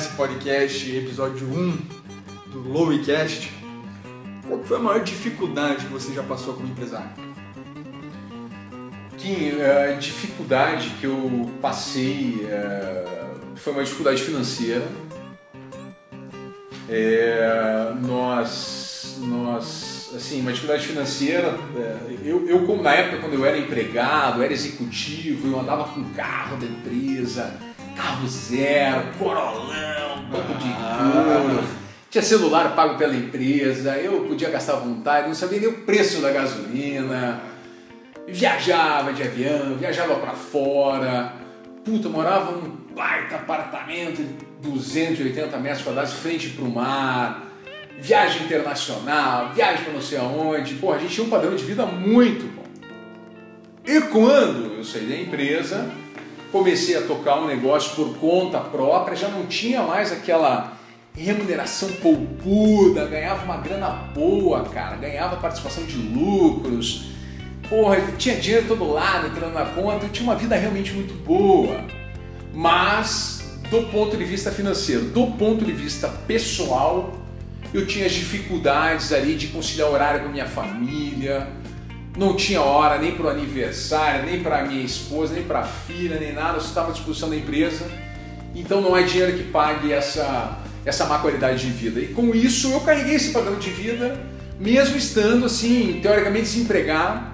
Esse podcast, episódio 1 do Lowecast. Qual foi a maior dificuldade que você já passou como empresário? Kim, a dificuldade que eu passei é, foi uma dificuldade financeira. É, nós, nós, assim, uma dificuldade financeira. é, eu, eu, na época quando eu era empregado, era executivo, eu andava com carro da empresa, carro zero, corolão, banco de couro. Tinha celular pago pela empresa, eu podia gastar à vontade, não sabia nem o preço da gasolina viajava de avião, viajava pra fora. Puta, morava num baita apartamento de 280 metros quadrados, frente pro mar. Viagem internacional, viagem pra não sei aonde. Porra, a gente tinha um padrão de vida muito bom. E quando eu saí da empresa, comecei a tocar um negócio por conta própria, já não tinha mais aquela remuneração poupuda, ganhava uma grana boa, cara, ganhava participação de lucros, porra, tinha dinheiro todo lado entrando na conta, eu tinha uma vida realmente muito boa. Mas, do ponto de vista financeiro, do ponto de vista pessoal, eu tinha as dificuldades ali de conciliar horário com a minha família, não tinha hora nem para o aniversário, nem para minha esposa, nem para a filha, nem nada, só estava à disposição da empresa. Então não é dinheiro que pague essa, essa má qualidade de vida. E com isso eu carreguei esse padrão de vida, mesmo estando assim, teoricamente desempregado.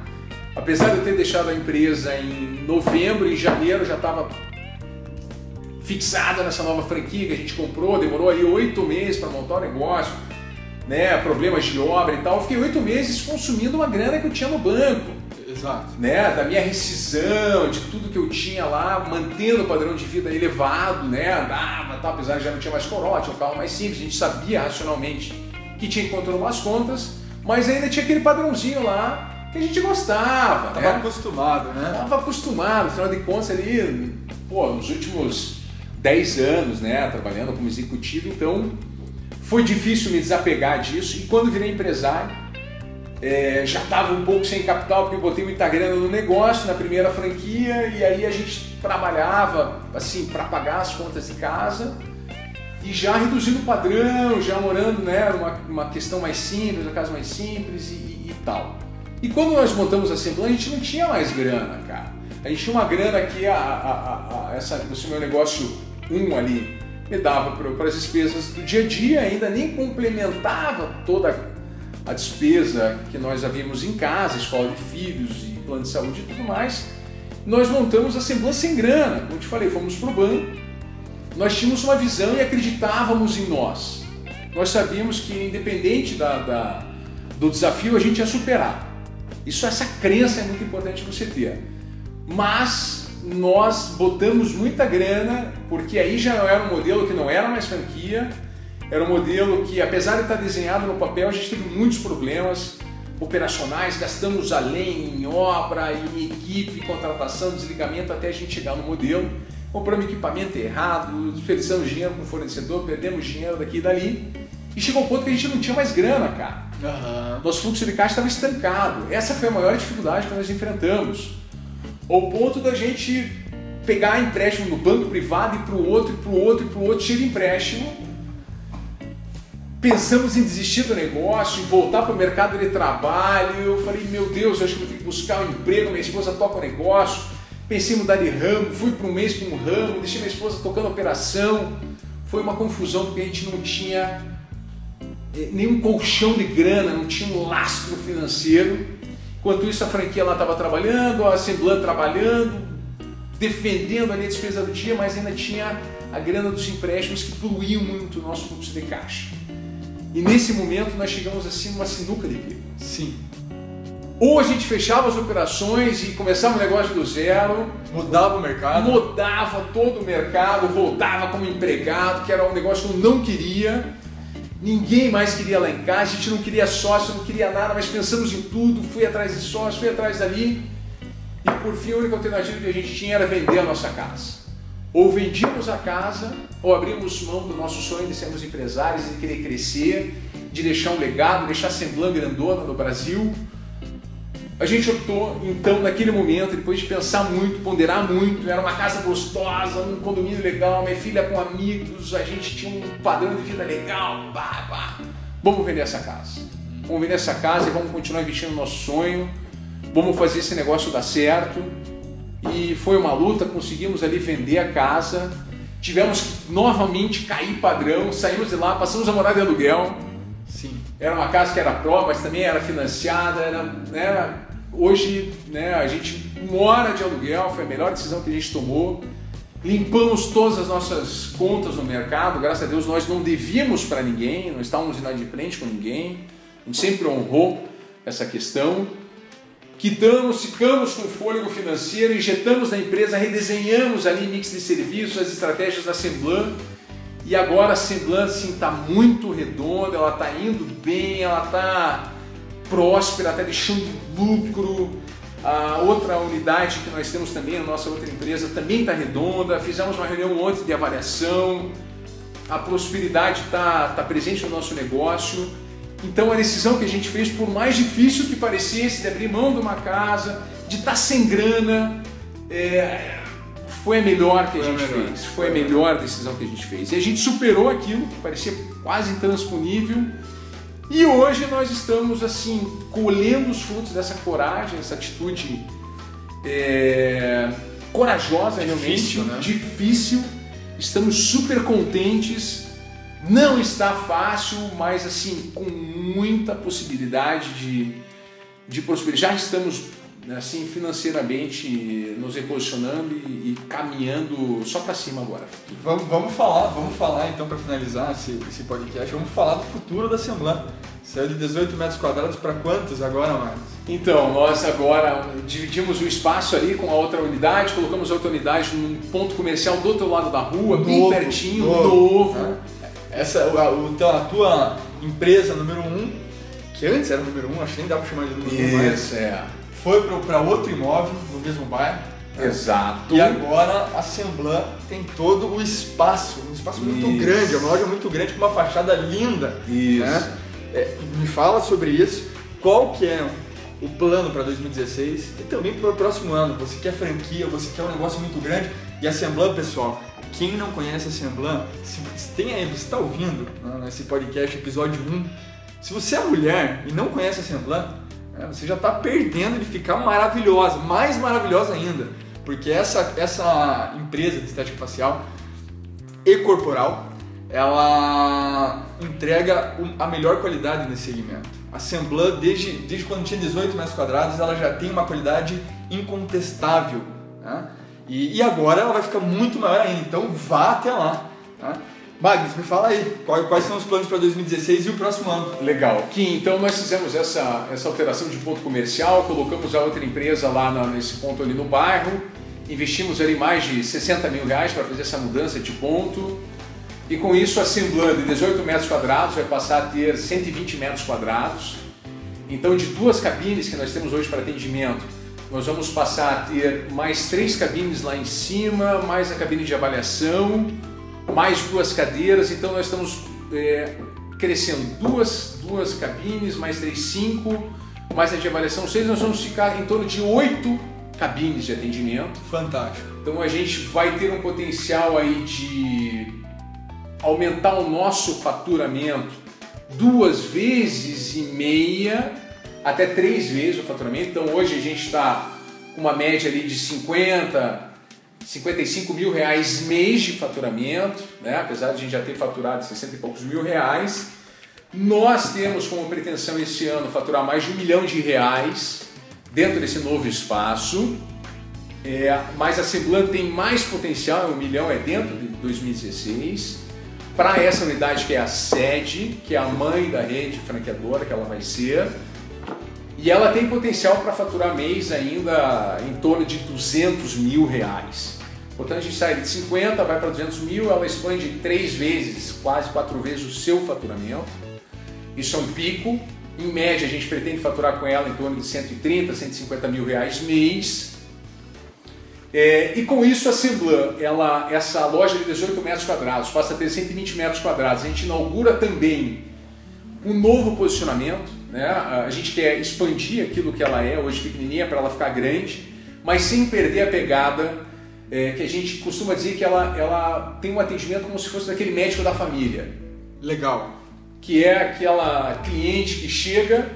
Apesar de eu ter deixado a empresa em novembro, em janeiro já estava fixado nessa nova franquia que a gente comprou, demorou aí oito meses para montar o negócio, né? Problemas de obra e tal. Eu fiquei oito meses consumindo uma grana que eu tinha no banco Exato. né, da minha rescisão, de tudo que eu tinha lá, mantendo o padrão de vida elevado, né, andava, tal, apesar de já não tinha mais corote, um carro mais simples, a gente sabia racionalmente que tinha que controlar as contas, mas ainda tinha aquele padrãozinho lá que a gente gostava, Tava né? acostumado, né? Tava acostumado, afinal de contas ali, pô, nos últimos 10 anos, né, trabalhando como executivo, então foi difícil me desapegar disso, e quando virei empresário, é, já estava um pouco sem capital porque eu botei muita grana no negócio, na primeira franquia, e aí a gente trabalhava assim para pagar as contas de casa e já reduzindo o padrão, já morando né, uma questão mais simples, uma casa mais simples e, e- e tal. E quando nós montamos a Assembleia, a gente não tinha mais grana, cara. A gente tinha uma grana que a, a, a, a- essa, esse meu negócio um ali me dava para as despesas do dia a dia, ainda nem complementava toda a despesa que nós havíamos em casa, escola de filhos e plano de saúde e tudo mais, nós montamos a Assembleia sem grana. Como te falei, fomos para o banco, nós tínhamos uma visão e acreditávamos em nós. nós sabíamos que independente da, da, do desafio a gente ia superar. Isso, essa crença é muito importante você ter. Mas nós botamos muita grana, porque aí já era um modelo que não era mais franquia, era um modelo que, apesar de estar desenhado no papel, a gente teve muitos problemas operacionais, gastamos além em obra, em equipe, contratação, desligamento, até a gente chegar no modelo. Compramos equipamento errado, desperdiçamos dinheiro com o fornecedor, perdemos dinheiro daqui e dali. E chegou um ponto que a gente não tinha mais grana, cara. Uhum. Nosso fluxo de caixa estava estancado. Essa foi a maior dificuldade que nós enfrentamos. Ao ponto da gente pegar empréstimo no banco privado e para o outro, e para o outro, e para o outro, de empréstimo pensamos em desistir do negócio, em voltar para o mercado de trabalho. Eu falei, meu Deus, eu acho que vou ter que buscar um emprego, minha esposa toca o negócio. Pensei em mudar de ramo, fui para um mês para um ramo, deixei minha esposa tocando operação. Foi uma confusão porque a gente não tinha eh, nenhum colchão de grana, não tinha um lastro financeiro. Enquanto isso, a franquia lá estava trabalhando, a Assemblan trabalhando, defendendo ali a despesa do dia, mas ainda tinha a grana dos empréstimos que poluíam muito o nosso fluxo de caixa. E nesse momento nós chegamos assim numa sinuca de bico. Sim. Ou a gente fechava as operações e começava o negócio do zero. Mudava o mercado. Mudava todo o mercado, voltava como empregado, que era um negócio que eu não queria. Ninguém mais queria lá em casa, a gente não queria sócio, não queria nada, mas pensamos em tudo, fui atrás de sócio, fui atrás dali. E por fim a única alternativa que a gente tinha era vender a nossa casa. Ou vendíamos a casa, ou abrimos mão do nosso sonho de sermos empresários, de querer crescer, de deixar um legado, deixar a Semblan grandona no Brasil. A gente optou, então, naquele momento, depois de pensar muito, ponderar muito, era uma casa gostosa, um condomínio legal, minha filha com amigos, a gente tinha um padrão de vida legal, bah, bah. vamos vender essa casa. Vamos vender essa casa e vamos continuar investindo no nosso sonho, vamos fazer esse negócio dar certo e foi uma luta, conseguimos ali vender a casa, tivemos que novamente cair padrão, saímos de lá, passamos a morar de aluguel. Sim. Era uma casa que era própria, mas também era financiada, era, né, hoje né, a gente mora de aluguel, foi a melhor decisão que a gente tomou. Limpamos todas as nossas contas no mercado, graças a Deus nós não devíamos para ninguém, não estávamos inadimplentes com ninguém, a gente sempre honrou essa questão quitamos, ficamos com fôlego financeiro, injetamos na empresa, redesenhamos ali mix de serviços, as estratégias da Semblan. E agora a Semblan está muito redonda, ela está indo bem, ela está próspera, está deixando lucro. A outra unidade que nós temos também, a nossa outra empresa, também está redonda. Fizemos uma reunião ontem de avaliação. A prosperidade está tá presente no nosso negócio então a decisão que a gente fez, por mais difícil que parecesse, de abrir mão de uma casa, de estar tá sem grana, é, foi a melhor que a gente melhor. fez. Foi a melhor decisão que a gente fez. E a gente superou aquilo que parecia quase intransponível. E hoje nós estamos assim colhendo os frutos dessa coragem, essa atitude é, corajosa difícil, realmente, né? difícil. Estamos super contentes não está fácil, mas assim, com muita possibilidade de, de prosperar. Já estamos assim financeiramente nos reposicionando e, e caminhando só para cima agora. Vamos, vamos falar, vamos falar então para finalizar esse, esse podcast, vamos falar do futuro da Assemblan. Saiu de 18 metros quadrados para quantos agora, Marcos? Então, nós agora dividimos o espaço ali com a outra unidade, colocamos a outra unidade num ponto comercial do outro lado da rua, novo, bem pertinho, novo. novo. Ah essa, a, então, a tua empresa número um, que antes era número um, acho que nem dá para chamar de número Isso, um, mas é. Foi para outro imóvel no mesmo bairro. Né? Exato. E agora a Semblan tem todo o espaço, um espaço muito isso. grande, uma loja muito grande com uma fachada linda. Isso. Né? É, me fala sobre isso. Qual que é o plano para 2016 e também para o próximo ano? Você quer franquia, você quer um negócio muito grande e a Semblan, pessoal, quem não conhece a Semblan, se tem aí, você está ouvindo né, nesse podcast, episódio 1, se você é mulher e não conhece a Semblan, você já está perdendo de ficar maravilhosa, mais maravilhosa ainda, porque essa, essa empresa de estética facial e corporal, ela entrega a melhor qualidade nesse segmento. A Semblan, desde, desde quando tinha 18 metros quadrados, ela já tem uma qualidade incontestável. Né? E, e, agora ela vai ficar muito maior ainda, então vá até lá. Tá? Magnus, me fala aí, quais são os planos para 2016 e o próximo ano? Legal. Kim, então nós fizemos essa, essa alteração de ponto comercial, colocamos a outra empresa lá na, nesse ponto ali no bairro, investimos ali mais de 60 mil reais para fazer essa mudança de ponto. E com isso, a Assemblan de 18 metros quadrados vai passar a ter 120 metros quadrados. Então, de duas cabines que nós temos hoje para atendimento, nós vamos passar a ter mais três cabines lá em cima, mais a cabine de avaliação, mais duas cadeiras. Então, nós estamos é, crescendo duas, duas cabines, mais três, cinco, mais a de avaliação, seis. Nós vamos ficar em torno de oito cabines de atendimento. Fantástico. Então, a gente vai ter um potencial aí de aumentar o nosso faturamento duas vezes e meia até três vezes o faturamento. Então hoje a gente está com uma média ali de 50, 55 mil reais mês de faturamento, né? apesar de a gente já ter faturado 60 e poucos mil reais. Nós temos como pretensão esse ano faturar mais de um milhão de reais dentro desse novo espaço. É, mas a Semblan tem mais potencial, um milhão é dentro de 2016 para essa unidade que é a sede, que é a mãe da rede franqueadora que ela vai ser. E ela tem potencial para faturar mês ainda em torno de 200 mil reais. Portanto, a gente sai de 50, vai para 200 mil, ela expande três vezes, quase quatro vezes o seu faturamento. Isso é um pico. Em média, a gente pretende faturar com ela em torno de 130, 150 mil reais mês. É, e com isso a Semblan, ela, essa loja de 18 metros quadrados passa a ter 120 metros quadrados. A gente inaugura também um novo posicionamento. Né? A gente quer expandir aquilo que ela é, hoje pequenininha, para ela ficar grande, mas sem perder a pegada é, que a gente costuma dizer que ela, ela tem um atendimento como se fosse daquele médico da família. Legal. Que é aquela cliente que chega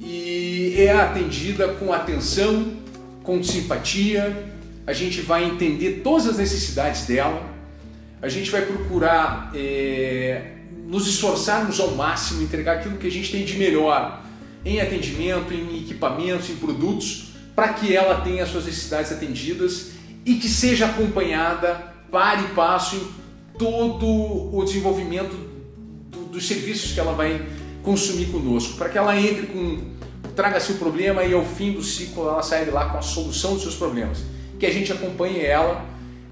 e é atendida com atenção, com simpatia, a gente vai entender todas as necessidades dela, a gente vai procurar é, nos esforçarmos ao máximo, entregar aquilo que a gente tem de melhor em atendimento, em equipamentos, em produtos, para que ela tenha as suas necessidades atendidas e que seja acompanhada para e passo todo o desenvolvimento do, dos serviços que ela vai consumir conosco, para que ela entre com traga seu problema e ao fim do ciclo ela saia de lá com a solução dos seus problemas. Que a gente acompanhe ela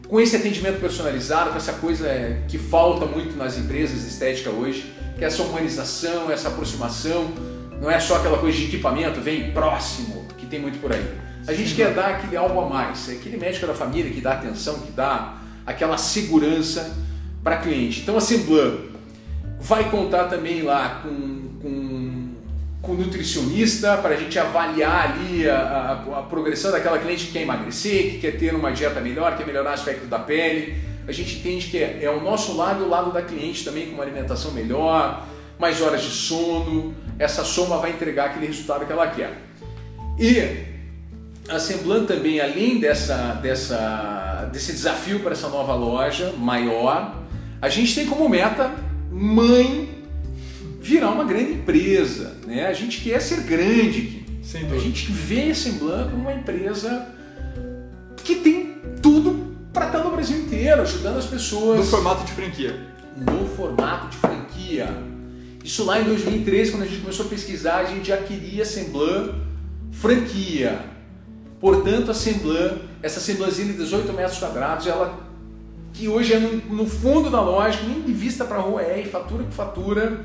com esse atendimento personalizado, com essa coisa que falta muito nas empresas de estética hoje, que é essa humanização, essa aproximação, não é só aquela coisa de equipamento, vem próximo, que tem muito por aí. A gente quer dar aquele algo a mais, é aquele médico da família que dá atenção, que dá aquela segurança para cliente. Então a Semblan vai contar também lá com, com com nutricionista para a gente avaliar ali a, a, a, progressão daquela cliente que quer emagrecer, que quer ter uma dieta melhor, quer melhorar o aspecto da pele. A gente entende que é, é o nosso lado e o lado da cliente também com uma alimentação melhor, mais horas de sono. Essa soma vai entregar aquele resultado que ela quer. E a Semblant também, além dessa, dessa, desse desafio para essa nova loja maior, a gente tem como meta mãe virar uma grande empresa. Né? A gente quer ser grande. A gente vê a Semblan como uma empresa que tem tudo para estar no Brasil inteiro, ajudando as pessoas. No formato de franquia. No formato de franquia. Isso lá em 2013, quando a gente começou a pesquisar, a gente já queria a Semblan franquia. Portanto, a Semblan, essa Semblanzinha de 18 metros quadrados, ela que hoje é no, no fundo da loja, nem de vista para a rua é, e fatura que fatura,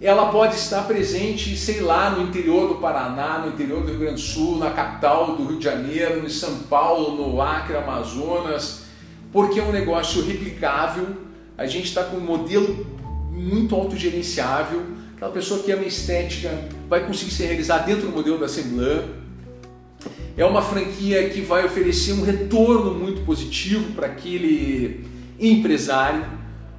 ela pode estar presente, sei lá, no interior do Paraná, no interior do Rio Grande do Sul, na capital do Rio de Janeiro, em São Paulo, no Acre, Amazonas, porque é um negócio replicável. A gente está com um modelo muito autogerenciável. Aquela pessoa que ama estética vai conseguir se realizar dentro do modelo da Semblan. É uma franquia que vai oferecer um retorno muito positivo para aquele empresário.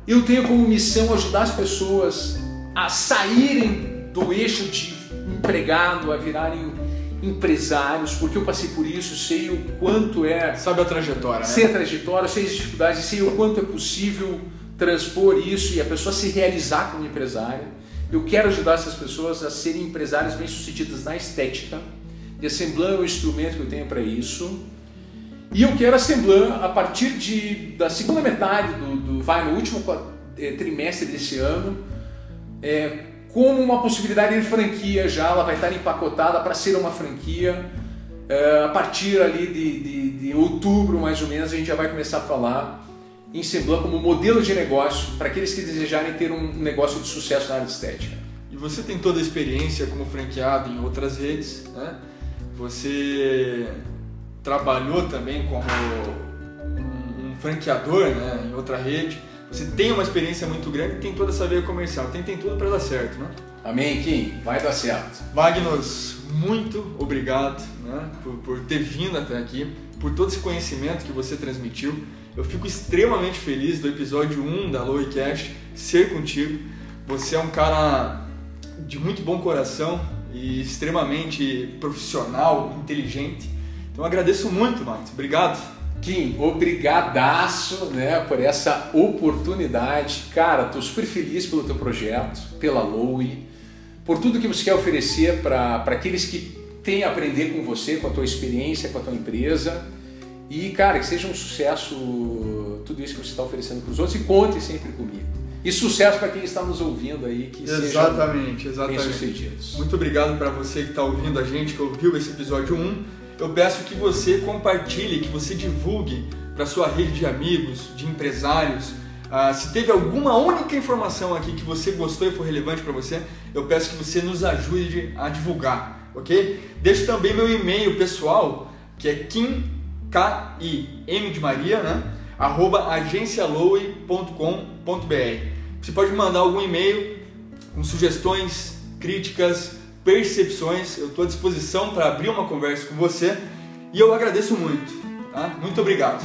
Eu tenho como missão ajudar as pessoas a saírem do eixo de empregado, a virarem empresários, porque eu passei por isso, sei o quanto é. Sabe a trajetória, né? Sei a trajetória, sei as dificuldades, sei o quanto é possível transpor isso e a pessoa se realizar como empresária. Eu quero ajudar essas pessoas a serem empresárias bem-sucedidas na estética. E a Assemblan é o instrumento que eu tenho para isso. E eu quero a Semblan, a partir de, da segunda metade, do, do vai no último eh, trimestre desse ano, é, como uma possibilidade de franquia já, ela vai estar empacotada para ser uma franquia. É, a partir ali de, de, de, outubro, mais ou menos, a gente já vai começar a falar em Semblan como modelo de negócio para aqueles que desejarem ter um negócio de sucesso na área de estética. E você tem toda a experiência como franqueado em outras redes, né? Você trabalhou também como um, franqueador né, em outra rede. Você tem uma experiência muito grande e tem toda essa veia comercial. Tem, tem tudo para dar certo, né? Amém, Kim. Vai dar certo. Magnus, muito obrigado né, por, por ter vindo até aqui, por todo esse conhecimento que você transmitiu. Eu fico extremamente feliz do episódio 1 da Lowcast ser contigo. Você é um cara de muito bom coração e extremamente profissional, inteligente. Então agradeço muito, Max. Obrigado. Kim, obrigadaço né, por essa oportunidade. Cara, estou super feliz pelo teu projeto, pela Lowe, por tudo que você quer oferecer para aqueles que têm a aprender com você, com a tua experiência, com a tua empresa. E, cara, que seja um sucesso tudo isso que você está oferecendo para os outros e conte sempre comigo. E sucesso para quem está nos ouvindo aí, que exatamente, exatamente. bem-sucedidos. Muito obrigado para você que está ouvindo a gente, que ouviu esse episódio 1 eu peço que você compartilhe, que você divulgue para sua rede de amigos, de empresários. Ah, se teve alguma única informação aqui que você gostou e foi relevante para você, eu peço que você nos ajude a divulgar, ok? Deixo também meu e-mail pessoal, que é kim, K -I M de Maria, né? arroba agencialoe.com.br. Você pode mandar algum e-mail com sugestões, críticas, percepções. Eu estou à disposição para abrir uma conversa com você e eu agradeço muito. Tá? Muito obrigado.